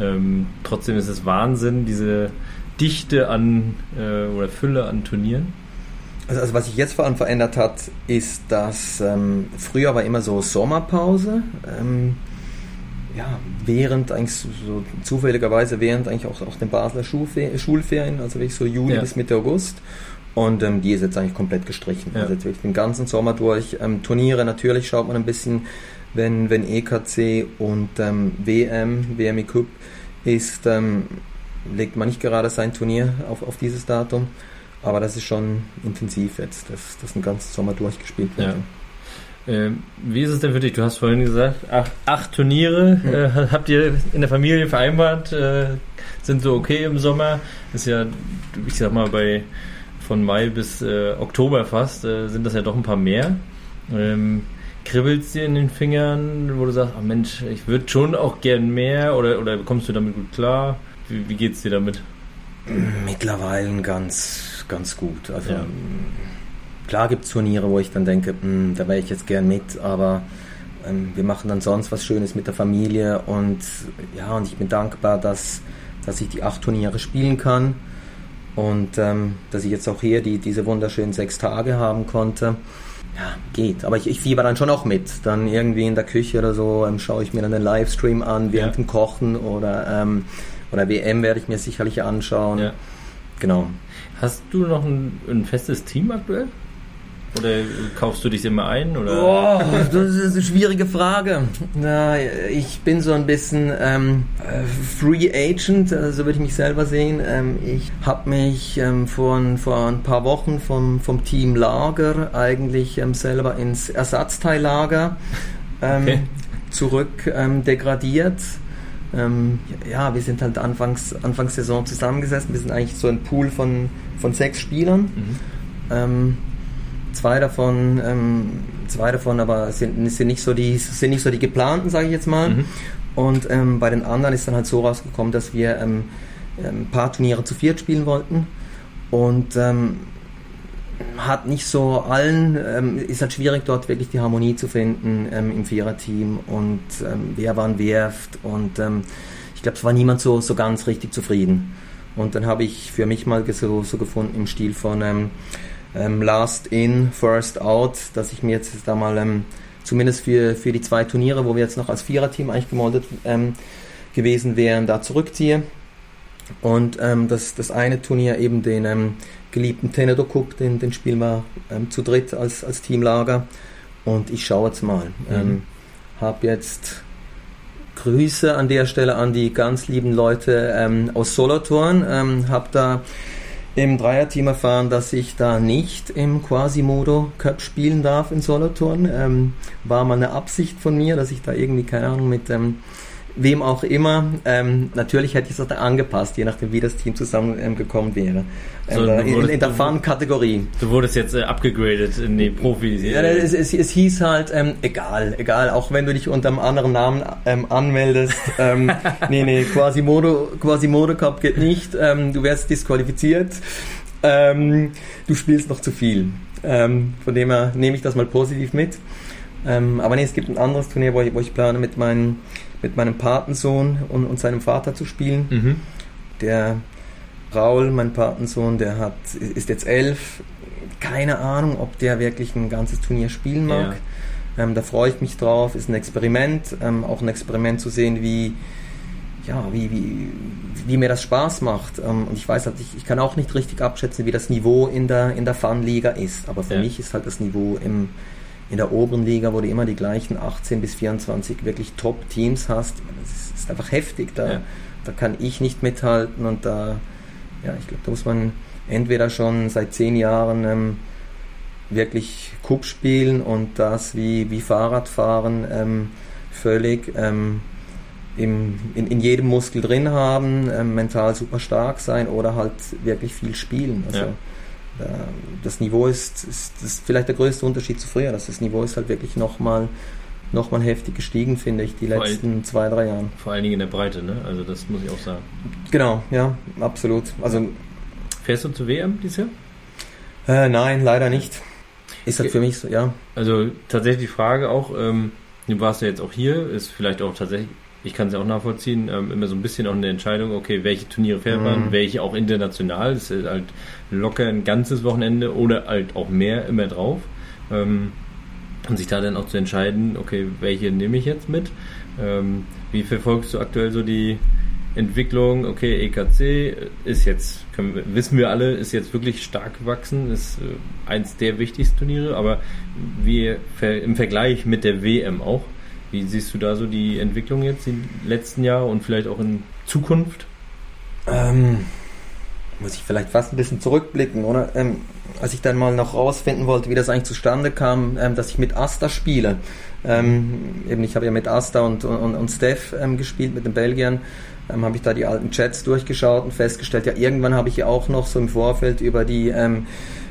ähm, trotzdem ist es Wahnsinn, diese Dichte an äh, oder Fülle an Turnieren. Also, also, was sich jetzt vor allem verändert hat, ist, dass ähm, früher war immer so Sommerpause. Ähm, ja, während eigentlich so, so, zufälligerweise während eigentlich auch, auch den Basler Schulferien, also wirklich so Juli ja. bis Mitte August. Und ähm, die ist jetzt eigentlich komplett gestrichen. Ja. Also jetzt wirklich den ganzen Sommer durch. Ähm, Turniere natürlich schaut man ein bisschen, wenn, wenn EKC und ähm, WM, WMI Cup ist, ähm, legt man nicht gerade sein Turnier auf, auf dieses Datum. Aber das ist schon intensiv jetzt, dass das den ganzen Sommer durchgespielt wird. Ja. Ähm, wie ist es denn für dich? Du hast vorhin gesagt, acht, acht Turniere hm. äh, *laughs* habt ihr in der Familie vereinbart, äh, sind so okay im Sommer. Ist ja, ich sag mal, bei von Mai bis äh, Oktober fast, äh, sind das ja doch ein paar mehr. Ähm, kribbelt es dir in den Fingern, wo du sagst, oh Mensch, ich würde schon auch gern mehr oder, oder kommst du damit gut klar? Wie, wie es dir damit? Mittlerweile ganz, ganz gut. Also ja. klar gibt es Turniere, wo ich dann denke, mh, hm, da wäre ich jetzt gern mit, aber ähm, wir machen dann sonst was Schönes mit der Familie und ja, und ich bin dankbar, dass, dass ich die acht Turniere spielen kann und ähm, dass ich jetzt auch hier die, diese wunderschönen sechs Tage haben konnte. Ja, geht. Aber ich, ich fieber dann schon auch mit. Dann irgendwie in der Küche oder so ähm, schaue ich mir dann den Livestream an während ja. dem Kochen oder, ähm, oder WM werde ich mir sicherlich anschauen. Ja. Genau. Hast du noch ein, ein festes Team aktuell? Oder kaufst du dich immer ein? Oder? Oh, das ist eine schwierige Frage. Na, ich bin so ein bisschen ähm, Free Agent, so also würde ich mich selber sehen. Ähm, ich habe mich ähm, vor, vor ein paar Wochen vom, vom Team Lager eigentlich ähm, selber ins Ersatzteillager ähm, okay. zurück ähm, degradiert. ja, wir sind halt anfangs, anfangs Saison zusammengesessen. Wir sind eigentlich so ein Pool von, von sechs Spielern. Mhm Zwei davon, ähm, zwei davon aber sind, sind, nicht so die, sind nicht so die geplanten, sage ich jetzt mal. Mhm. Und ähm, bei den anderen ist dann halt so rausgekommen, dass wir ähm, ein ähm, paar Turniere zu viert spielen wollten. Und ähm, hat nicht so allen, ähm, ist halt schwierig dort wirklich die Harmonie zu finden im Viererteam und wer wann wirft und ich glaube, es war niemand so, so ganz richtig zufrieden. Und dann habe ich für mich mal so, so gefunden im Stil von, ähm, Last In, First Out, dass ich mir jetzt da mal ähm, zumindest für, für die zwei Turniere, wo wir jetzt noch als Viererteam eigentlich gemoldet ähm, gewesen wären, da zurückziehe. Und ähm, das, das eine Turnier eben den ähm, geliebten Tenedo Cup, den, den spielen wir ähm, zu dritt als, als Teamlager. Und ich schaue jetzt mal. Mhm. Ähm, habe jetzt Grüße an der Stelle an die ganz lieben Leute ähm, aus Solothurn. Ähm, habe da im Dreierteam erfahren, dass ich da nicht im Quasimodo Cup spielen darf in Solothurn. Ähm, war mal eine Absicht von mir, dass ich da irgendwie, keine Ahnung, mit ähm, wem auch immer. Ähm, natürlich hätte ich es auch angepasst, je nachdem, wie das Team zusammengekommen ähm, wäre. So, ähm, in, in, der Fun-Kategorie. Du wurdest jetzt äh, abgegradet in die Profis. Ja, es, es, es hieß halt, ähm, egal, egal, auch wenn du dich unter einem anderen Namen ähm, anmeldest. *laughs* ähm, nee, nee, Quasimodo, Quasimodo Cup geht nicht. Ähm, du wärst disqualifiziert. Ähm, du spielst noch zu viel. Ähm, von dem her nehme ich das mal positiv mit. Ähm, aber nee, es gibt ein anderes Turnier, wo ich, wo ich plane mit meinen mit meinem Patensohn und, und seinem Vater zu spielen. Mhm. Der Raul, mein Patensohn, der hat, ist jetzt elf. Keine Ahnung, ob der wirklich ein ganzes Turnier spielen mag. Ja. Ähm, da freue ich mich drauf. Ist ein Experiment. Ähm, auch ein Experiment zu sehen, wie, ja, wie, wie, wie mir das Spaß macht. Ähm, und ich weiß halt, ich, ich kann auch nicht richtig abschätzen, wie das Niveau in der, in der Fun-Liga ist. Aber für ja. mich ist halt das Niveau im, in der oberen Liga, wo du immer die gleichen 18 bis 24 wirklich Top-Teams hast, das ist, einfach heftig. Da, ja. da kann ich nicht mithalten und da, ja, ich glaube, da muss man entweder schon seit zehn Jahren ähm, wirklich Cup spielen und das wie, wie Fahrradfahren ähm, völlig ähm, im, in, in jedem Muskel drin haben, ähm, mental super stark sein oder halt wirklich viel spielen. Also, ja das Niveau ist, ist, ist vielleicht der größte Unterschied zu früher. Dass das Niveau ist halt wirklich nochmal noch mal heftig gestiegen, finde ich, die letzten all, zwei, drei Jahre. Vor allen Dingen in der Breite, ne? Also das muss ich auch sagen. Genau, ja, absolut. Also Fährst du zur WM dieses Jahr? Äh, nein, leider nicht. Ist halt für mich so, ja. Also tatsächlich die Frage auch, ähm, du warst ja jetzt auch hier, ist vielleicht auch tatsächlich ich kann es ja auch nachvollziehen, ähm, immer so ein bisschen auch eine Entscheidung, okay, welche Turniere fährt man, mhm. welche auch international, das ist halt locker ein ganzes Wochenende oder halt auch mehr immer drauf. Ähm, und sich da dann auch zu entscheiden, okay, welche nehme ich jetzt mit? Ähm, wie verfolgst du aktuell so die Entwicklung? Okay, EKC ist jetzt, wir, wissen wir alle, ist jetzt wirklich stark gewachsen, ist äh, eins der wichtigsten Turniere, aber wie im Vergleich mit der WM auch, wie siehst du da so die Entwicklung jetzt im letzten Jahr und vielleicht auch in Zukunft? Ähm, muss ich vielleicht fast ein bisschen zurückblicken, oder? Ähm, als ich dann mal noch rausfinden wollte, wie das eigentlich zustande kam, ähm, dass ich mit Asta spiele. Ähm, eben, ich habe ja mit Asta und, und, und Steph ähm, gespielt, mit den Belgiern. Ähm, habe ich da die alten Chats durchgeschaut und festgestellt, ja, irgendwann habe ich ja auch noch so im Vorfeld über die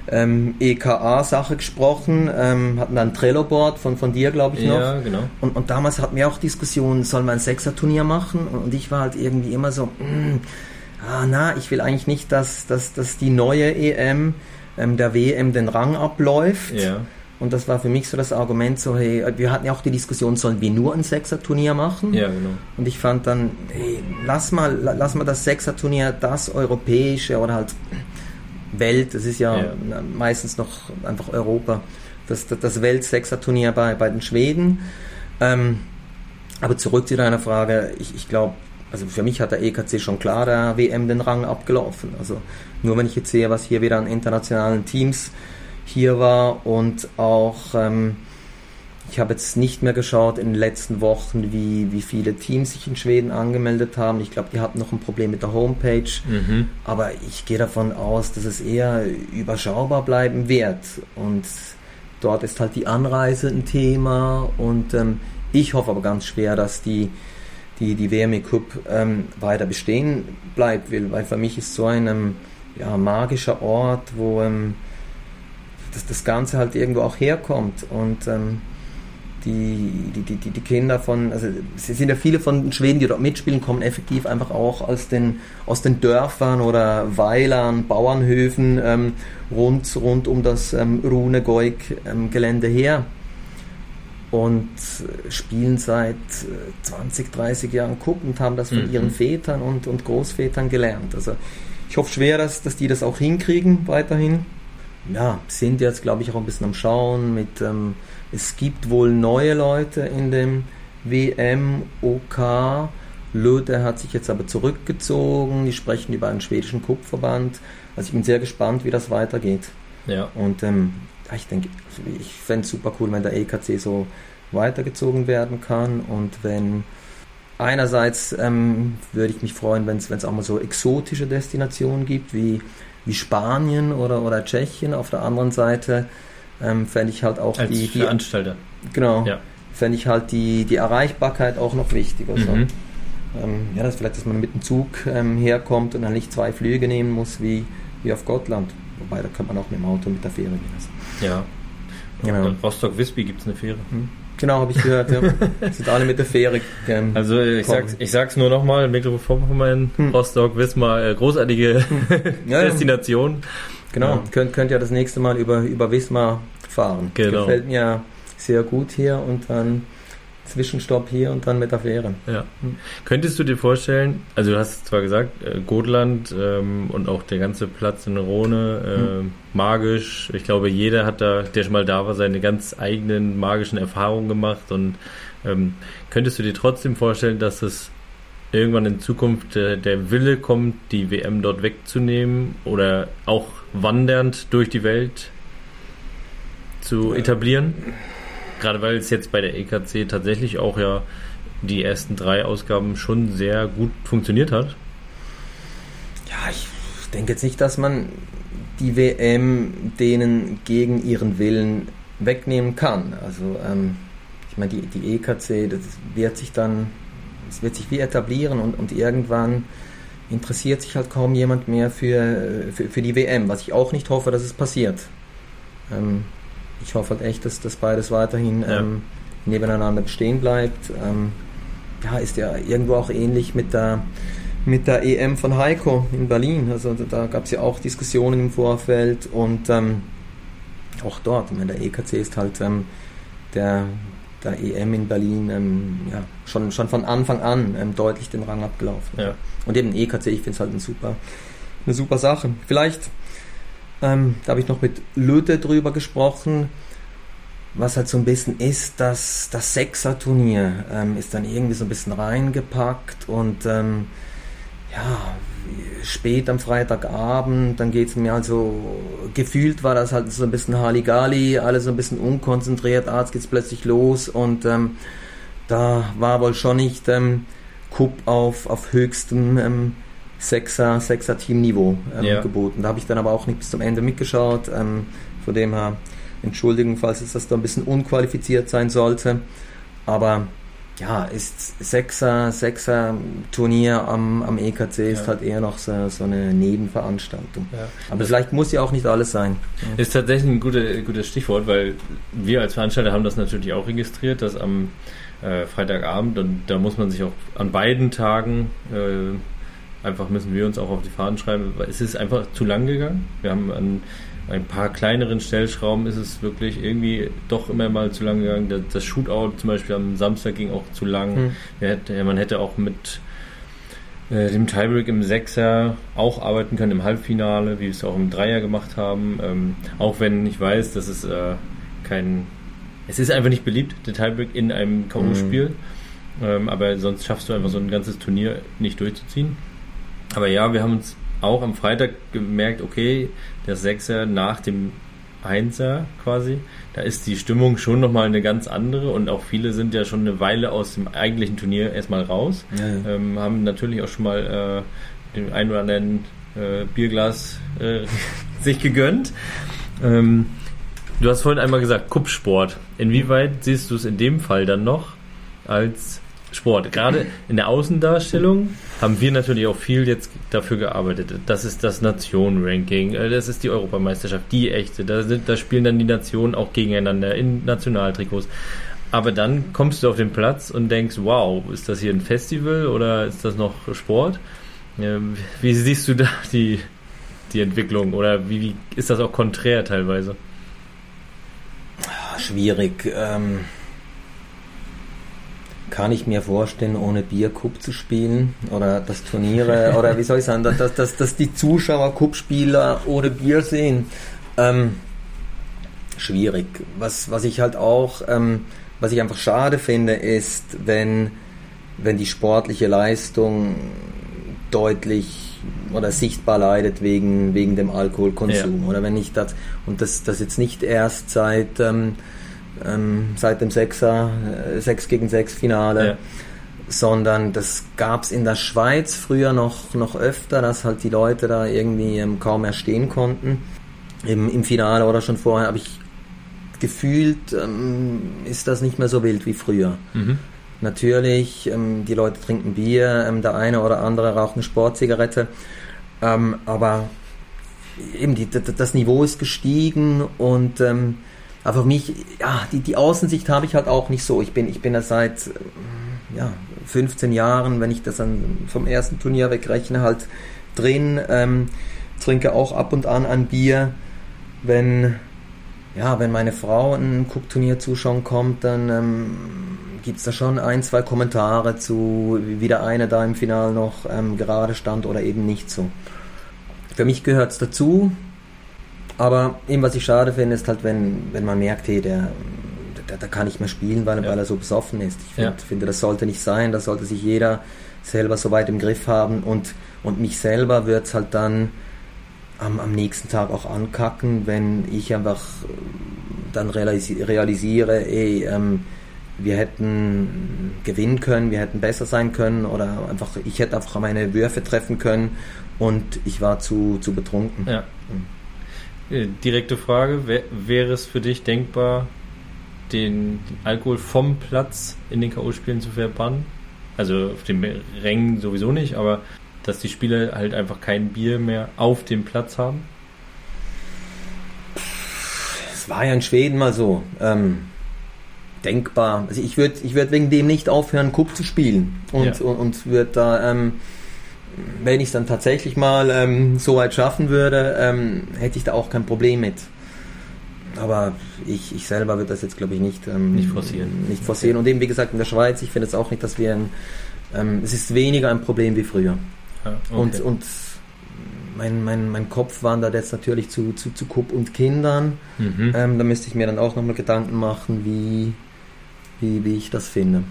ähm, EKA-Sache gesprochen, ähm, hatten dann ein Trello-Board von, von dir, glaube ich, noch. Ja, genau. Und, und damals hatten wir auch Diskussionen, soll man ein Sechser-Turnier machen? Und, und, ich war halt irgendwie immer so, mh, mm, ah, na, ich will eigentlich nicht, dass, dass, dass die neue EM ähm, der WM den Rang abläuft. Ja. Und das war für mich so das Argument, so, hey, wir hatten ja auch die Diskussion, sollen wir nur ein Sechser-Turnier machen? Ja, genau. Und ich fand dann, hey, lass mal, lass mal das Sechser-Turnier, das europäische oder halt Welt, das ist ja, ja. meistens noch einfach Europa, das, das, das Welt-Sechser-Turnier bei, bei den Schweden. Ähm, aber zurück zu deiner Frage, ich, ich glaube, also für mich hat der EKC schon klar der WM den Rang abgelaufen. Also nur wenn ich jetzt sehe, was hier wieder an internationalen Teams hier war und auch ähm, ich habe jetzt nicht mehr geschaut in den letzten Wochen, wie, wie viele Teams sich in Schweden angemeldet haben. Ich glaube, die hatten noch ein Problem mit der Homepage. Mhm. Aber ich gehe davon aus, dass es eher überschaubar bleiben wird. Und dort ist halt die Anreise ein Thema. Und ähm, ich hoffe aber ganz schwer, dass die, die, die WME Cup ähm, weiter bestehen bleibt. Weil, weil für mich ist so ein ähm, ja, magischer Ort, wo ähm, das, das Ganze halt irgendwo auch herkommt. Und ähm, die, die, die, die Kinder von, also es sind ja viele von den Schweden, die dort mitspielen, kommen effektiv einfach auch aus den, aus den Dörfern oder Weilern, Bauernhöfen ähm, rund, rund um das ähm, Rune-Goik-Gelände her und spielen seit 20, äh, 30 Jahren Cup und haben das von mhm. ihren Vätern und, und Großvätern gelernt. Also ich hoffe schwer, dass, dass die das auch hinkriegen weiterhin. ja, sind jetzt, glaube ich, auch ein bisschen am Schauen mit, ähm, es gibt wohl neue Leute in dem WM-OK. Löde hat sich jetzt aber zurückgezogen, die sprechen über einen schwedischen Kupfverband. Also ich bin sehr gespannt, wie das weitergeht. Ja. Und ähm, ich denke, also ich fände es super cool, wenn der EKC so weitergezogen werden kann und wenn einerseits ähm, würde ich mich freuen, wenn es auch mal so exotische Destinationen gibt, wie, wie Spanien oder, oder Tschechien. Auf der anderen Seite ähm, fände ich halt auch Als die, die Veranstalter. genau, Ja. fände ich halt die, die Erreichbarkeit auch noch wichtiger. So. Mhm. Ähm, ja, das vielleicht, dass man mit dem Zug ähm, herkommt und dann nicht zwei Flüge nehmen muss wie, wie auf Gotland. Wobei, da kann man auch mit dem Auto mit der Fähre gehen. Also, Ja. Genau. Rostock-Wisby gibt es eine Fähre. Genau, habe ich gehört. Ja. *laughs* Sind alle mit der Fähre. Ähm, Also ich kommen. sag's, ich sag's nur nochmal, Mecklenburg-Vorpommern, Hm. Rostock, Wismar, äh, großartige Ja, ja. *laughs* Genau, Ja. könnt, könnt ihr das nächste Mal über, über Wismar fahren. Genau. Gefällt mir sehr gut hier und dann Zwischenstopp hier und dann mit der Fähre. Ja. Könntest du dir vorstellen, also du hast zwar gesagt, äh, Gotland ähm, und auch der ganze Platz in Rhone, äh, magisch. Ich glaube, jeder hat da, der schon mal da war, seine ganz eigenen magischen Erfahrungen gemacht. Und ähm, könntest du dir trotzdem vorstellen, dass es irgendwann in Zukunft äh, der Wille kommt, die WM dort wegzunehmen oder auch wandernd durch die Welt zu etablieren? Gerade weil es jetzt bei der EKC tatsächlich auch ja die ersten drei Ausgaben schon sehr gut funktioniert hat. Ja, ich denke jetzt nicht, dass man die WM denen gegen ihren Willen wegnehmen kann. Also ähm, ich meine, die, die EKC, das wird sich dann, es wird sich wie etablieren und, und irgendwann interessiert sich halt kaum jemand mehr für, für, für die WM, was ich auch nicht hoffe, dass es passiert. Ähm, ich hoffe halt echt, dass das beides weiterhin Ja. ähm, nebeneinander bestehen bleibt. Ähm, ja, ist ja irgendwo auch ähnlich mit der mit der EM von Heiko in Berlin. Also da, da gab es ja auch Diskussionen im Vorfeld und ähm, auch dort, ich meine, der EKC ist halt ähm, der, der EM in Berlin ähm, ja, schon, schon von Anfang an ähm, deutlich den Rang abgelaufen. Ja. Und eben EKC, ich finde es halt ein super, eine super Sache. Vielleicht, ähm, da habe ich noch mit Lüde drüber gesprochen, was halt so ein bisschen ist, dass das Sechser-Turnier ähm, ist dann irgendwie so ein bisschen reingepackt und ähm, ja, spät am Freitagabend, dann geht es mir also, gefühlt war das halt so ein bisschen Halligalli, alles so ein bisschen unkonzentriert, Arzt geht's plötzlich los und ähm, da war wohl schon nicht ähm, Cup auf, auf höchstem ähm, Sechser, Sechser Teamniveau ähm, Ja. geboten. Da habe ich dann aber auch nicht bis zum Ende mitgeschaut. Ähm, von dem her, Entschuldigung, falls es das da ein bisschen unqualifiziert sein sollte. Aber ja, ist Sechser, Sechser Turnier am, am EKC ist Ja. halt eher noch so, so eine Nebenveranstaltung. Ja. Aber vielleicht muss ja auch nicht alles sein. Ist tatsächlich ein guter, gutes Stichwort, weil wir als Veranstalter haben das natürlich auch registriert, dass am äh, Freitagabend und da muss man sich auch an beiden Tagen äh, einfach müssen wir uns auch auf die Fahnen schreiben, weil es ist einfach zu lang gegangen. Wir haben an ein paar kleineren Stellschrauben ist es wirklich irgendwie doch immer mal zu lang gegangen. Das, Shootout zum Beispiel am Samstag ging auch zu lang. Hm. Man hätte auch mit äh, dem Tiebreak im Sechser auch arbeiten können im Halbfinale, wie wir es auch im Dreier gemacht haben. Ähm, auch wenn ich weiß, dass es äh, kein. Es ist einfach nicht beliebt, der Tiebreak in einem K.O.-Spiel. Ähm, aber sonst schaffst du einfach so ein ganzes Turnier nicht durchzuziehen. Aber ja, wir haben uns auch am Freitag gemerkt, okay, der Sechser nach dem Einser quasi, da ist die Stimmung schon nochmal eine ganz andere und auch viele sind ja schon eine Weile aus dem eigentlichen Turnier erstmal raus. Ja. Ähm, haben natürlich auch schon mal äh, den ein oder anderen äh, Bierglas äh, *laughs* sich gegönnt. Ähm, du hast vorhin einmal gesagt, Kuppsport. Inwieweit siehst du es in dem Fall dann noch als Sport? Gerade in der Außendarstellung haben wir natürlich auch viel jetzt dafür gearbeitet. Das ist das Nationen-Ranking, äh, das ist die Europameisterschaft, die echte. Da, da spielen dann die Nationen auch gegeneinander in Nationaltrikots. Aber dann kommst du auf den Platz und denkst, wow, ist das hier ein Festival oder ist das noch Sport? Ähm, Wie siehst du da die, die Entwicklung oder wie, ist das auch konträr teilweise? Schwierig. Ähm, kann ich mir vorstellen, ohne Bier Cup zu spielen oder das Turniere oder wie soll ich sagen, dass, dass, dass die Zuschauer Cup-Spieler ohne Bier sehen. Ähm, schwierig. Was, was ich halt auch, ähm, was ich einfach schade finde, ist, wenn, wenn die sportliche Leistung deutlich oder sichtbar leidet wegen, wegen dem Alkoholkonsum. Ja. Oder wenn ich das, und das, das jetzt nicht erst seit, ähm, ähm, seit dem Sechser, äh, 6 gegen 6 Finale, ja. sondern das gab es in der Schweiz früher noch, noch öfter, dass halt die Leute da irgendwie ähm, kaum mehr stehen konnten. Im, Im Finale oder schon vorher habe ich gefühlt, ähm, ist das nicht mehr so wild wie früher. Mhm. Natürlich, ähm, die Leute trinken Bier, ähm, der eine oder andere raucht eine Sportzigarette, ähm, aber eben die, das Niveau ist gestiegen und ähm, aber mich, ja, die, die Außensicht habe ich halt auch nicht so. Ich bin, ich bin da seit äh, ja, 15 Jahren, wenn ich das dann vom ersten Turnier wegrechne, halt drin, ähm, trinke auch ab und an ein Bier, wenn ja, wenn meine Frau ein Cook-Turnier zuschauen kommt, dann ähm, gibt es da schon ein, zwei Kommentare zu, wie der eine da im Finale noch ähm, gerade stand oder eben nicht so. Für mich gehört es dazu, aber eben was ich schade finde, ist halt, wenn, wenn man merkt, hey, der, der, der kann nicht mehr spielen, weil, ja. weil er so besoffen ist. Ich find, ja. finde, das sollte nicht sein, da sollte sich jeder selber so weit im Griff haben und, und mich selber wird es halt dann am, am nächsten Tag auch ankacken, wenn ich einfach äh, dann realisi realisiere, ey, ähm, wir hätten gewinnen können, wir hätten besser sein können oder einfach, ich hätte einfach meine Würfe treffen können und ich war zu, zu betrunken. Ja. Äh, direkte Frage, wäre es für dich denkbar, den Alkohol vom Platz in den K.O.-Spielen zu verbannen? Also auf den Rängen sowieso nicht, aber dass die Spieler halt einfach kein Bier mehr auf dem Platz haben? Es war ja in Schweden mal so. Ähm, denkbar. Also ich würde ich würd wegen dem nicht aufhören, Cup zu spielen. Und, ja. und, und würde da, ähm, wenn ich es dann tatsächlich mal ähm, so weit schaffen würde, ähm, hätte ich da auch kein Problem mit. Aber ich, ich selber würde das jetzt, glaube ich, nicht, ähm, nicht forcieren. Nicht forcieren. Und eben, wie gesagt, in der Schweiz, ich finde es auch nicht, dass wir ein, ähm, es ist weniger ein Problem wie früher okay. Und, und mein, mein, mein Kopf wandert jetzt natürlich zu, zu, zu Kupp und Kindern. Mhm. Ähm, da müsste ich mir dann auch nochmal Gedanken machen, wie, wie, wie ich das finde.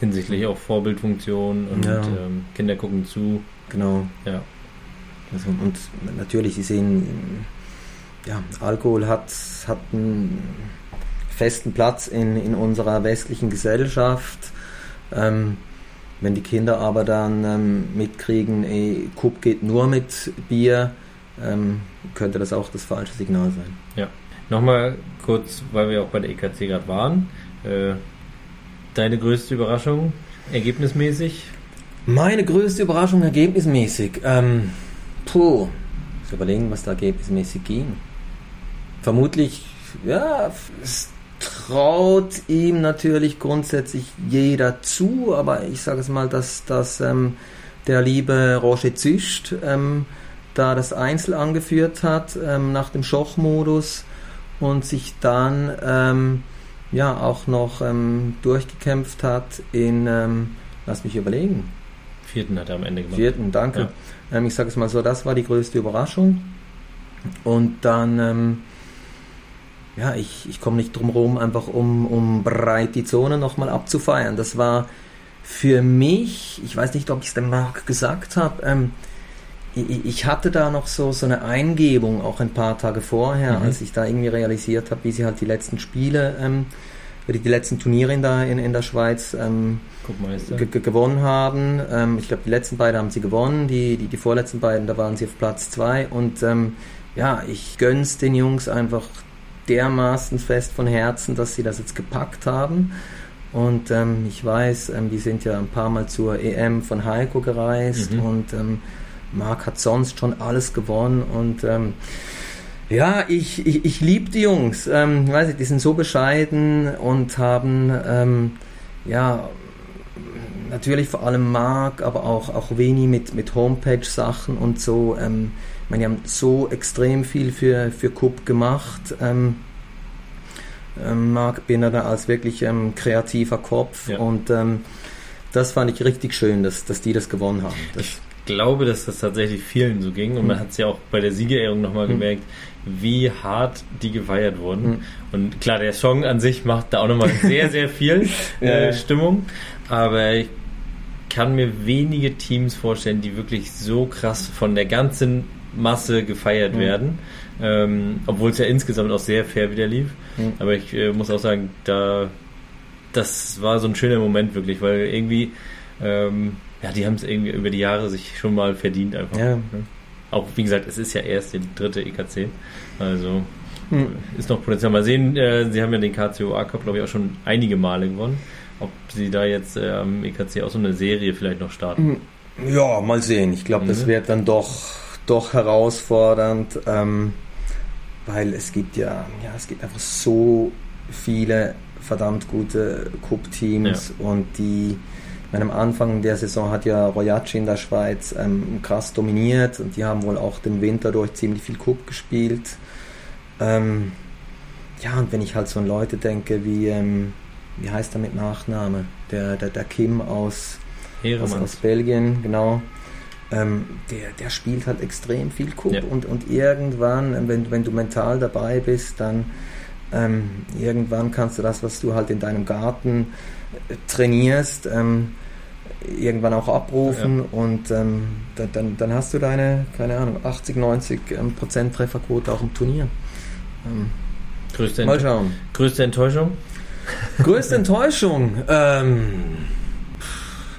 Hinsichtlich auch Vorbildfunktion und ja. ähm, Kinder gucken zu. Genau. Ja. Also, und natürlich, Sie sehen, ja, Alkohol hat, hat einen festen Platz in, in unserer westlichen Gesellschaft. Ähm, wenn die Kinder aber dann ähm, mitkriegen, ey, Cup geht nur mit Bier, ähm, könnte das auch das falsche Signal sein. Ja. Nochmal kurz, weil wir auch bei der EKC gerade waren. Äh, deine größte Überraschung ergebnismäßig? Meine größte Überraschung ergebnismäßig? Ähm, puh, ich überlegen, was da ergebnismäßig ging. Vermutlich, ja, traut ihm natürlich grundsätzlich jeder zu, aber ich sage es mal, dass, dass ähm, der liebe Roger Züst ähm, da das Einzel angeführt hat ähm, nach dem Schochmodus und sich dann ähm, ja auch noch ähm, durchgekämpft hat in, ähm, lass mich überlegen. Vierten hat er am Ende gemacht. Vierten, danke. Ja. ich sage es mal so, das war die größte Überraschung. Und dann ja, ich, ich komme nicht drum herum, einfach um, um breit die Zone nochmal abzufeiern. Das war für mich, ich weiß nicht, ob ich es dem Marc gesagt habe, ähm, ich, hatte da noch so, so eine Eingebung, auch ein paar Tage vorher, mhm. als ich da irgendwie realisiert habe, wie sie halt die letzten Spiele, ähm, die, die letzten Turniere in der, in, in der Schweiz ähm, gewonnen haben. Ähm, ich glaube, die letzten beiden haben sie gewonnen, die, die, die vorletzten beiden, da waren sie auf Platz zwei und ähm, ja, ich gönn's den Jungs einfach dermaßen fest von Herzen, dass sie das jetzt gepackt haben. Und ähm, ich weiß, ähm, die sind ja ein paar Mal zur EM von Heiko gereist mhm. und ähm, Marc hat sonst schon alles gewonnen und ähm, ja, ich, ich, ich liebe die Jungs. Ähm, weiß ich, die sind so bescheiden und haben ähm, ja natürlich vor allem Marc, aber auch, auch Veni mit, mit Homepage-Sachen und so. Ähm, ich meine, die haben so extrem viel für, für Cup gemacht. Ähm, ähm, Marc Binner als wirklich ähm, kreativer Kopf ja. und ähm, das fand ich richtig schön, dass, dass die das gewonnen haben. Das glaube, dass das tatsächlich vielen so ging. Und man hat es ja auch bei der Siegerehrung nochmal mhm. gemerkt, wie hart die gefeiert wurden. Mhm. Und klar, der Song an sich macht da auch nochmal *laughs* sehr, sehr viel äh, Stimmung. Aber ich kann mir wenige Teams vorstellen, die wirklich so krass von der ganzen Masse gefeiert mhm. werden. Ähm, obwohl es ja insgesamt auch sehr fair wieder lief. Mhm. Aber ich äh, muss auch sagen, da das war so ein schöner Moment wirklich, weil irgendwie ähm, ja, die haben es irgendwie über die Jahre sich schon mal verdient einfach. Ja. Auch wie gesagt, es ist ja erst die dritte EKC. Also hm. ist noch Potenzial. Mal sehen, äh, sie haben ja den KCOA Cup, glaube ich, auch schon einige Male gewonnen ob sie da jetzt äh, am EKC auch so eine Serie vielleicht noch starten. Hm, ja, mal sehen. Ich glaube, mhm. das wird dann doch, doch herausfordernd, ähm, weil es gibt ja, ja, es gibt einfach so viele verdammt gute Cup-Teams ja. und die meine, am Anfang der Saison hat ja Royaci in der Schweiz ähm, krass dominiert und die haben wohl auch den Winter durch ziemlich viel Cup gespielt. Ähm, ja, und wenn ich halt so an Leute denke wie ähm, wie heißt er mit Nachname? Der, der, der Kim aus, aus, aus, Belgien, genau. Ähm, der, der spielt halt extrem viel Cup ja. und, und irgendwann, wenn, wenn du mental dabei bist, dann ähm, irgendwann kannst du das, was du halt in deinem Garten trainierst, ähm, irgendwann auch abrufen ja. und ähm, dann, dann hast du deine, keine Ahnung, 80, 90 ähm, Prozent Trefferquote auch im Turnier. Ähm, größte, Mal schauen. größte Enttäuschung? Größte *laughs* Enttäuschung? Ähm,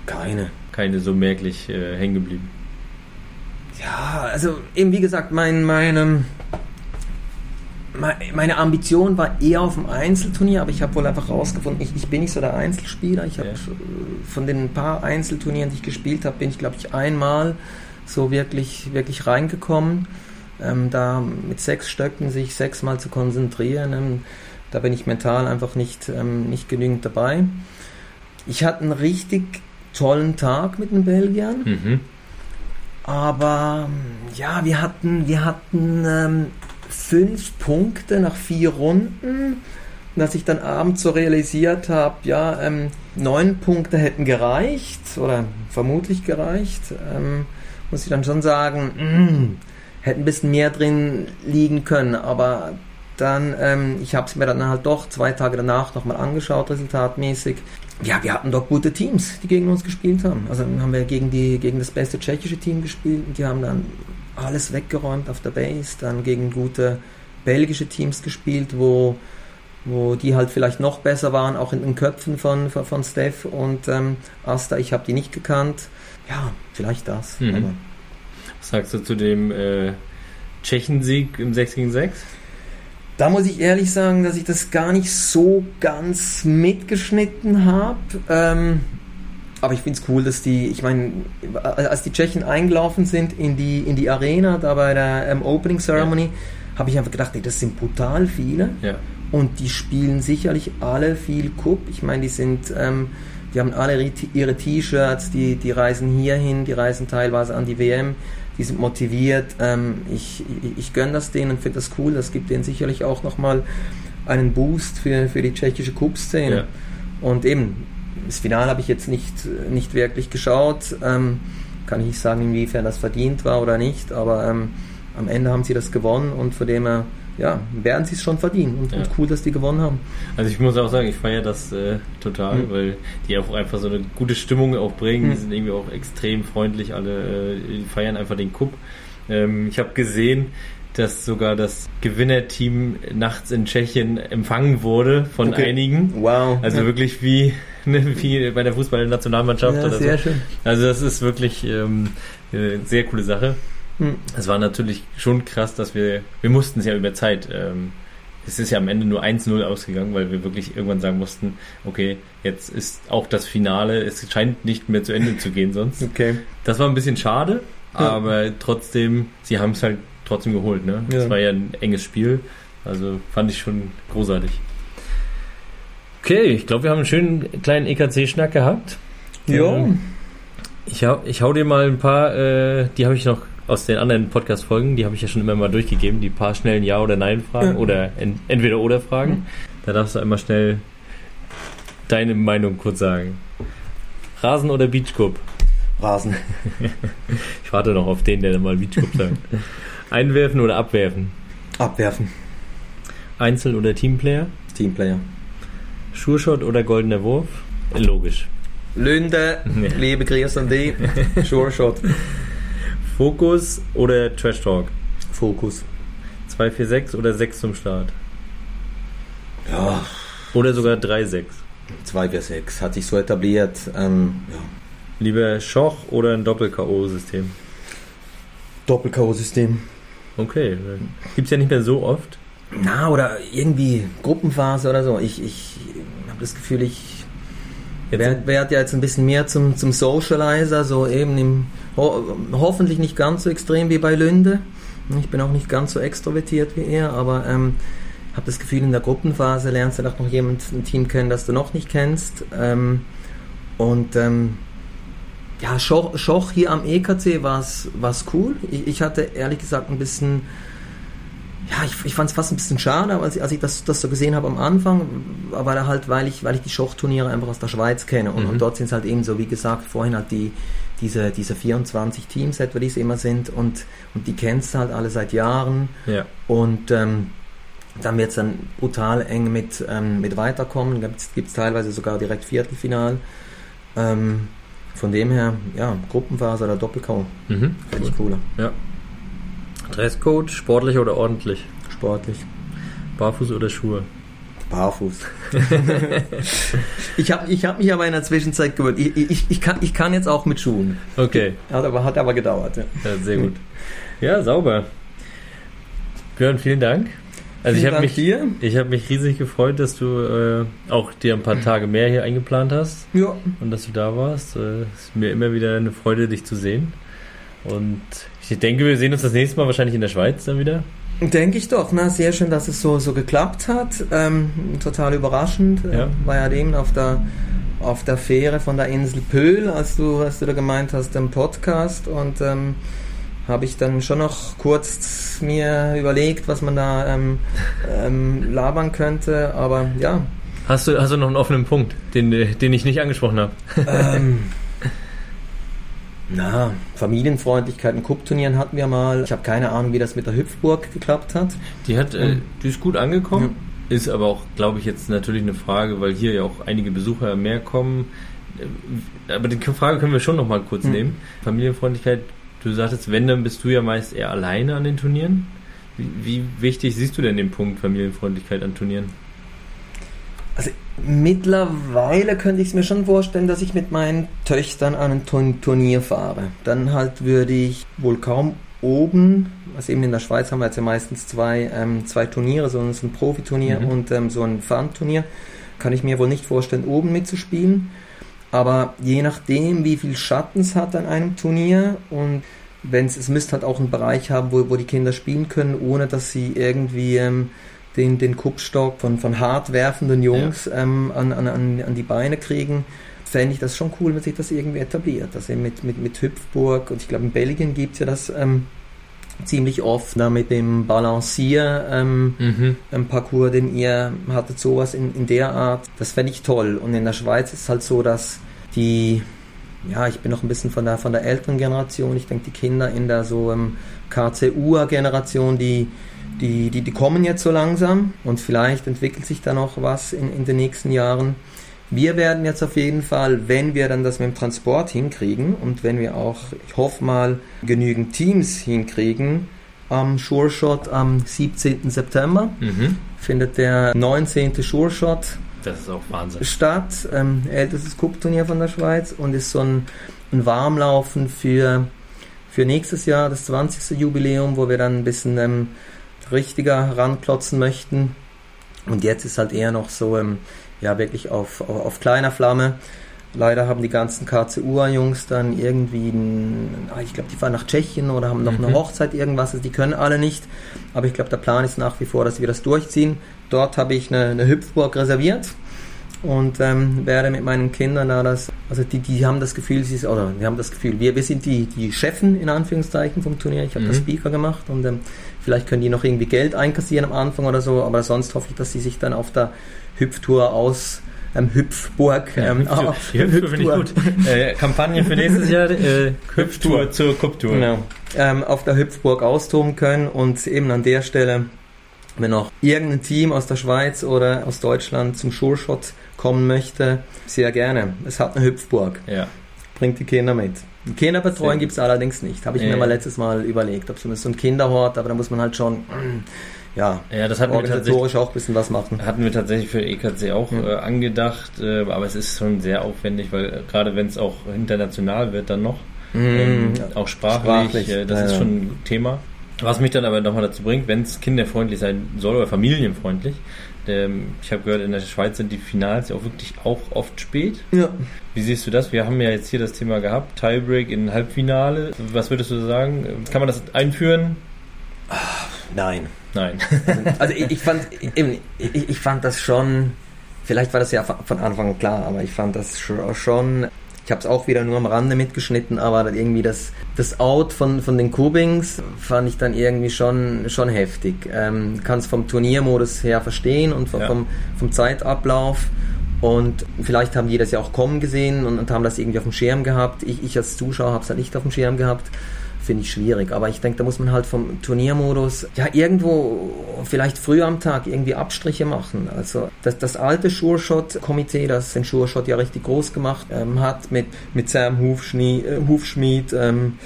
keine. Keine so merklich äh, hängen geblieben. Ja, also eben wie gesagt, mein, meine, meine Ambition war eher auf dem Einzelturnier, aber ich habe wohl einfach rausgefunden, ich, ich bin nicht so der Einzelspieler. Ich habe ja. von den paar Einzelturnieren, die ich gespielt habe, bin ich glaube ich einmal so wirklich, wirklich reingekommen. Ähm, da mit sechs Stöcken sich sechsmal zu konzentrieren. Ähm, da bin ich mental einfach nicht, ähm, nicht genügend dabei. Ich hatte einen richtig tollen Tag mit den Belgiern. Mhm. Aber ja, wir hatten, wir hatten ähm, fünf Punkte nach vier Runden. dass ich dann abends so realisiert habe, ja, ähm, neun Punkte hätten gereicht oder vermutlich gereicht, ähm, muss ich dann schon sagen, mh, mm, hätte ein bisschen mehr drin liegen können. Aber dann, ähm, ich habe es mir dann halt doch zwei Tage danach nochmal angeschaut, resultatmäßig. Ja, wir hatten doch gute Teams, die gegen uns gespielt haben. Also haben wir gegen, die, gegen das beste tschechische Team gespielt und die haben dann alles weggeräumt auf der Base, dann gegen gute belgische Teams gespielt, wo, wo die halt vielleicht noch besser waren, auch in den Köpfen von, von, von Steph und ähm, Asta. Ich habe die nicht gekannt. Ja, vielleicht das. Mhm. Was sagst du zu dem äh, Tschechensieg im 6 gegen 6? Da muss ich ehrlich sagen, dass ich das gar nicht so ganz mitgeschnitten habe. Ähm, aber ich finde es cool, dass die, ich meine, als die Tschechen eingelaufen sind in die, in die Arena, da bei der ähm, Opening Ceremony, ja. habe ich einfach gedacht, ey, das sind brutal viele. Ja. Und die spielen sicherlich alle viel Cup. Ich meine, die sind, ähm, die haben alle ihre T-Shirts, die, die reisen hierhin, die reisen teilweise an die WM die sind motiviert. Ähm, ich ich, ich gönne das denen und finde das cool. Das gibt denen sicherlich auch nochmal einen Boost für, für die tschechische Cup-Szene. Ja. Und eben, das Finale habe ich jetzt nicht, nicht wirklich geschaut. Ähm, kann ich nicht sagen, inwiefern das verdient war oder nicht, aber ähm, am Ende haben sie das gewonnen und von dem her ja, werden sie es schon verdienen und, ja. und, cool, dass die gewonnen haben. Also ich muss auch sagen, ich feiere das äh, total, mhm. weil die auch einfach so eine gute Stimmung auch bringen. Mhm. Die sind irgendwie auch extrem freundlich, alle äh, feiern einfach den Cup. Ähm, ich habe gesehen, dass sogar das Gewinnerteam nachts in Tschechien empfangen wurde von okay. einigen. Wow. Also wirklich wie, *laughs* ne, wie bei der Fußballnationalmannschaft ja, sehr so. Schön. Also das ist wirklich ähm, eine sehr coole Sache. Hm. Es war natürlich schon krass, dass wir, wir mussten es ja über Zeit, ähm, es ist ja am Ende nur 1-0 ausgegangen, weil wir wirklich irgendwann sagen mussten, okay, jetzt ist auch das Finale, es scheint nicht mehr zu Ende zu gehen sonst. Okay. Das war ein bisschen schade, ja. aber trotzdem, sie haben es halt trotzdem geholt, ne? Es ja. war ja ein enges Spiel, also fand ich schon großartig. Okay, ich glaube, wir haben einen schönen kleinen EKC-Schnack gehabt. Ja. Ähm, ich, hau, ich hau dir mal ein paar, äh, die habe ich noch aus den anderen Podcast-Folgen, die habe ich ja schon immer mal durchgegeben, die paar schnellen Ja- oder Nein-Fragen mhm. oder Entweder-Oder-Fragen. Mhm. Da darfst du einmal schnell deine Meinung kurz sagen. Rasen oder Beachcup? Rasen. *laughs* ich warte noch auf den, der dann mal Beachclub sagt. *laughs* Einwerfen oder abwerfen? Abwerfen. Einzel- oder Teamplayer? Teamplayer. Sure oder goldener Wurf? Logisch. Lünde, liebe Grüße an die. Sure Fokus oder Trash Talk? Fokus. 246 oder 6 zum Start? Ja. Oder sogar 3-6? 2-4-6 hat sich so etabliert. Ähm, ja. Lieber Schoch oder ein Doppel-K.O.-System? Doppel-K.O.-System. Okay, gibt es ja nicht mehr so oft. Na, oder irgendwie Gruppenphase oder so. Ich, ich habe das Gefühl, ich werde werd ja jetzt ein bisschen mehr zum, zum Socializer, so eben im, ho hoffentlich nicht ganz so extrem wie bei Lünde. Ich bin auch nicht ganz so extrovertiert wie er, aber ähm, habe das Gefühl, in der Gruppenphase lernst du doch noch jemand ein Team kennen, das du noch nicht kennst. Ähm, und ähm, ja, Schoch, Schoch, hier am EKC war es cool. Ich, ich, hatte ehrlich gesagt ein bisschen, ja, ich, ich fand es fast ein bisschen schade, als, als ich das, das so gesehen habe am Anfang, aber halt, weil ich, weil ich die Schoch-Turniere einfach aus der Schweiz kenne. Und, mhm. und dort sind es halt eben so, wie gesagt, vorhin halt die, diese, diese 24 Teams etwa, die es immer sind und, und die kennst du halt alle seit Jahren. Ja. Und ähm, dann wird es dann brutal eng mit, ähm, mit Weiterkommen. Gibt es teilweise sogar direkt Viertelfinal. Ähm, von dem her, ja, Gruppenphase oder Doppelkau. Mhm. Finde ich cooler. Ja. Dresscode, sportlich oder ordentlich? Sportlich. Barfuß oder Schuhe? Barfuß. *laughs* ich habe ich hab mich aber in der Zwischenzeit gewöhnt. Ich, ich, ich, kann, ich kann jetzt auch mit Schuhen. Okay. Hat aber, hat aber gedauert. Ja. ja sehr gut. Ja, sauber. Björn, vielen Dank. Also Vielen ich habe mich dir. Ich habe mich riesig gefreut, dass du äh, auch dir ein paar Tage mehr hier eingeplant hast. Ja. Und dass du da warst. Es äh, ist mir immer wieder eine Freude, dich zu sehen. Und ich denke, wir sehen uns das nächste Mal wahrscheinlich in der Schweiz dann wieder. Denke ich doch. Na, sehr schön, dass es so, so geklappt hat. Ähm, total überraschend. Ja. Äh, war ja dem auf der auf der Fähre von der Insel Pöhl, als du, als du da gemeint hast, im Podcast. Und ähm, habe ich dann schon noch kurz mir überlegt, was man da ähm, ähm, labern könnte, aber ja. Hast du, hast du noch einen offenen Punkt, den, den ich nicht angesprochen habe? Ähm, *laughs* na, Familienfreundlichkeit in Cup-Turnieren hatten wir mal. Ich habe keine Ahnung, wie das mit der Hüpfburg geklappt hat. Die hat, äh, die ist gut angekommen. Ja. Ist aber auch, glaube ich, jetzt natürlich eine Frage, weil hier ja auch einige Besucher mehr kommen. Äh, aber die Frage können wir schon noch mal kurz mhm. nehmen. Familienfreundlichkeit Du sagtest, wenn, dann bist du ja meist eher alleine an den Turnieren. Wie, wie wichtig siehst du denn den Punkt Familienfreundlichkeit an Turnieren? Also mittlerweile könnte ich es mir schon vorstellen, dass ich mit meinen Töchtern an ein Turnier fahre. Dann halt würde ich wohl kaum oben, also eben in der Schweiz haben wir jetzt ja meistens zwei, ähm, zwei Turniere, so ein Profiturnier mhm. und ähm, so ein Fun-Turnier, kann ich mir wohl nicht vorstellen, oben mitzuspielen. Aber je nachdem, wie viel Schatten es hat an einem Turnier und wenn es müsste halt auch einen Bereich haben, wo, wo die Kinder spielen können, ohne dass sie irgendwie ähm, den, den Kuppstock von, von hart werfenden Jungs ja. ähm, an, an, an die Beine kriegen, fände ich das schon cool, wenn sich das irgendwie etabliert. Also mit, mit, mit Hüpfburg und ich glaube in Belgien gibt es ja das ähm, ziemlich oft da mit dem Balancier-Parcours, ähm, mhm. den ihr hattet, sowas in, in der Art. Das fände ich toll. Und in der Schweiz ist es halt so, dass die ja, ich bin noch ein bisschen von der, von der älteren Generation. Ich denke, die Kinder in der so ähm, KCU-Generation, die, die, die, die kommen jetzt so langsam und vielleicht entwickelt sich da noch was in, in den nächsten Jahren. Wir werden jetzt auf jeden Fall, wenn wir dann das mit dem Transport hinkriegen und wenn wir auch, ich hoffe mal, genügend Teams hinkriegen, am Sure Shot am 17. September mhm. findet der 19. Sure Shot das ist auch Wahnsinn. Stadt, ähm, ältestes Cup-Turnier von der Schweiz und ist so ein, ein Warmlaufen für, für nächstes Jahr, das 20. Jubiläum, wo wir dann ein bisschen ähm, richtiger ranklotzen möchten. Und jetzt ist halt eher noch so, ähm, ja, wirklich auf, auf, auf, kleiner Flamme. Leider haben die ganzen KCU-Jungs dann irgendwie, ein, ah, ich glaube, die fahren nach Tschechien oder haben noch mhm. eine Hochzeit, irgendwas, also die können alle nicht. Aber ich glaube, der Plan ist nach wie vor, dass wir das durchziehen. Dort habe ich eine, eine Hüpfburg reserviert und ähm, werde mit meinen Kindern da das, also die, die haben das Gefühl, sie ist, oder wir haben das Gefühl, wir, wir sind die, die Chefen in Anführungszeichen vom Turnier. Ich habe mhm. das Speaker gemacht und ähm, vielleicht können die noch irgendwie Geld einkassieren am Anfang oder so, aber sonst hoffe ich, dass sie sich dann auf der Hüpftour aus ähm, Hüpfburg. Ähm, Hüpftour, die Hüpftour finde ich gut. Äh, Kampagne für nächstes Jahr, äh, Hüpftour zur Kupptour. Genau. Ähm, auf der Hüpfburg austoben können und eben an der Stelle, wenn noch irgendein Team aus der Schweiz oder aus Deutschland zum Schulshot kommen möchte, sehr gerne. Es hat eine Hüpfburg. Ja. Bringt die Kinder mit. Kinderbetreuung gibt es allerdings nicht. Habe ich Nee. mir mal letztes Mal überlegt, ob so ein Kinderhort, aber da muss man halt schon, ja, Ja, das hatten wir organisatorisch auch ein bisschen was machen. Hatten wir tatsächlich für EKC auch Ja. äh, angedacht, äh, aber es ist schon sehr aufwendig, weil äh, gerade wenn es auch international wird dann noch, ähm, auch sprachlich, Sprachlich, äh, das ja, ist schon ein Thema. Was mich dann aber nochmal dazu bringt, wenn es kinderfreundlich sein soll oder familienfreundlich, ähm, ich habe gehört, in der Schweiz sind die Finals ja auch wirklich auch oft spät. Ja. Wie siehst du das? Wir haben ja jetzt hier das Thema gehabt, Tiebreak in Halbfinale. Was würdest du sagen? Kann man das einführen? Nein. Nein. Also ich, ich fand eben, ich, ich fand das schon, vielleicht war das ja von Anfang an klar, aber ich fand das scho- schon, ich habe es auch wieder nur am Rande mitgeschnitten, aber irgendwie das, das Out von, von den Kubings fand ich dann irgendwie schon, schon heftig. Ähm, Kann es vom Turniermodus her verstehen und vom, Ja. vom, vom Zeitablauf. Und vielleicht haben die das ja auch kommen gesehen und, und haben das irgendwie auf dem Schirm gehabt. Ich, ich als Zuschauer habe es halt nicht auf dem Schirm gehabt. Finde ich schwierig. Aber ich denke, da muss man halt vom Turniermodus ja irgendwo vielleicht früh am Tag irgendwie Abstriche machen. Also das, das alte Sure-Shot-Komitee, das den Sure-Shot ja richtig groß gemacht ähm, hat, mit, mit Sam Hufschnie, äh, Hufschmied, ähm,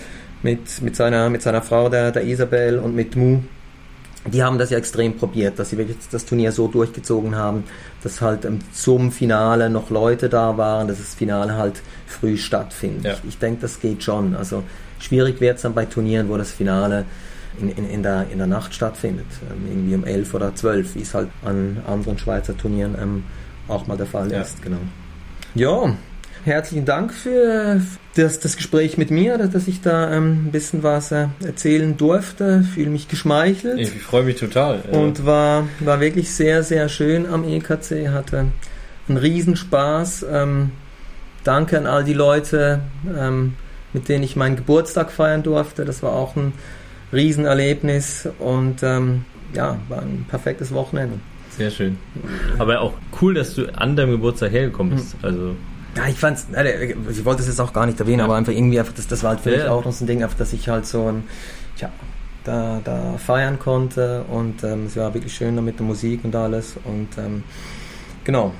mit, mit, seiner, mit seiner Frau, der, der Isabel und mit Mu, die haben das ja extrem probiert, dass sie wirklich das Turnier so durchgezogen haben, dass halt ähm, zum Finale noch Leute da waren, dass das Finale halt früh stattfindet. Ja. Ich, ich denke, das geht schon. Also schwierig wird es dann bei Turnieren, wo das Finale in, in, in, der, in der Nacht stattfindet. Ähm, irgendwie um 11 oder 12, wie es halt an anderen Schweizer Turnieren ähm, auch mal der Fall Ja. ist. Genau. Ja, herzlichen Dank für das, das Gespräch mit mir, dass, ich da ähm, ein bisschen was äh, erzählen durfte. Fühle mich geschmeichelt. Ich freue mich total. Äh, Und war, war wirklich sehr, sehr schön am EKC, hatte einen Riesenspaß. Ähm, danke an all die Leute, ähm, mit denen ich meinen Geburtstag feiern durfte. Das war auch ein Riesenerlebnis und ähm, ja, war ein perfektes Wochenende. Sehr schön. Aber auch cool, dass du an deinem Geburtstag hergekommen bist. Hm. Also, Ja, ich fand's, äh, ich wollte es jetzt auch gar nicht erwähnen, Ja. aber einfach irgendwie einfach, das, das war halt für Ja, mich ja. auch noch so ein Ding, einfach, dass ich halt so ein, ja, da, da feiern konnte und ähm, es war wirklich schön da mit der Musik und alles und ähm, genau.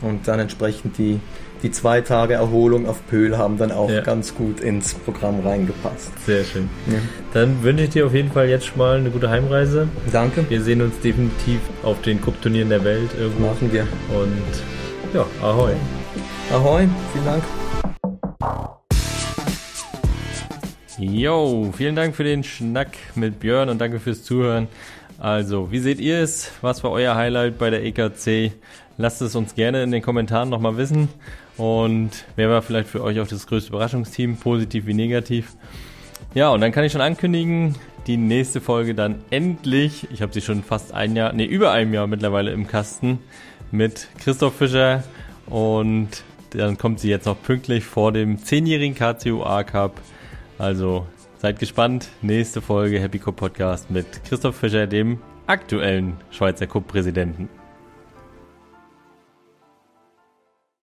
Und dann entsprechend die, die zwei Tage Erholung auf Pöhl haben dann auch Ja. ganz gut ins Programm reingepasst. sehr schön. Ja. Dann wünsche ich dir auf jeden Fall jetzt schon mal eine gute Heimreise. Danke. Wir sehen uns definitiv auf den Cup-Turnieren der Welt irgendwo. Machen wir. Und ja, ahoi. Ahoi, vielen Dank. Jo, vielen Dank für den Schnack mit Björn und danke fürs Zuhören. Also, wie seht ihr es? Was war euer Highlight bei der EKC? Lasst es uns gerne in den Kommentaren nochmal wissen. Und wer war vielleicht für euch auch das größte Überraschungsteam, positiv wie negativ? Ja, und dann kann ich schon ankündigen, die nächste Folge dann endlich, ich habe sie schon fast ein Jahr, nee, über einem Jahr mittlerweile im Kasten, mit Christoph Fischer und dann kommt sie jetzt noch pünktlich vor dem 10-jährigen KCUA Cup. Also seid gespannt, nächste Folge Happy Cup Podcast mit Christoph Fischer, dem aktuellen Schweizer Cup-Präsidenten.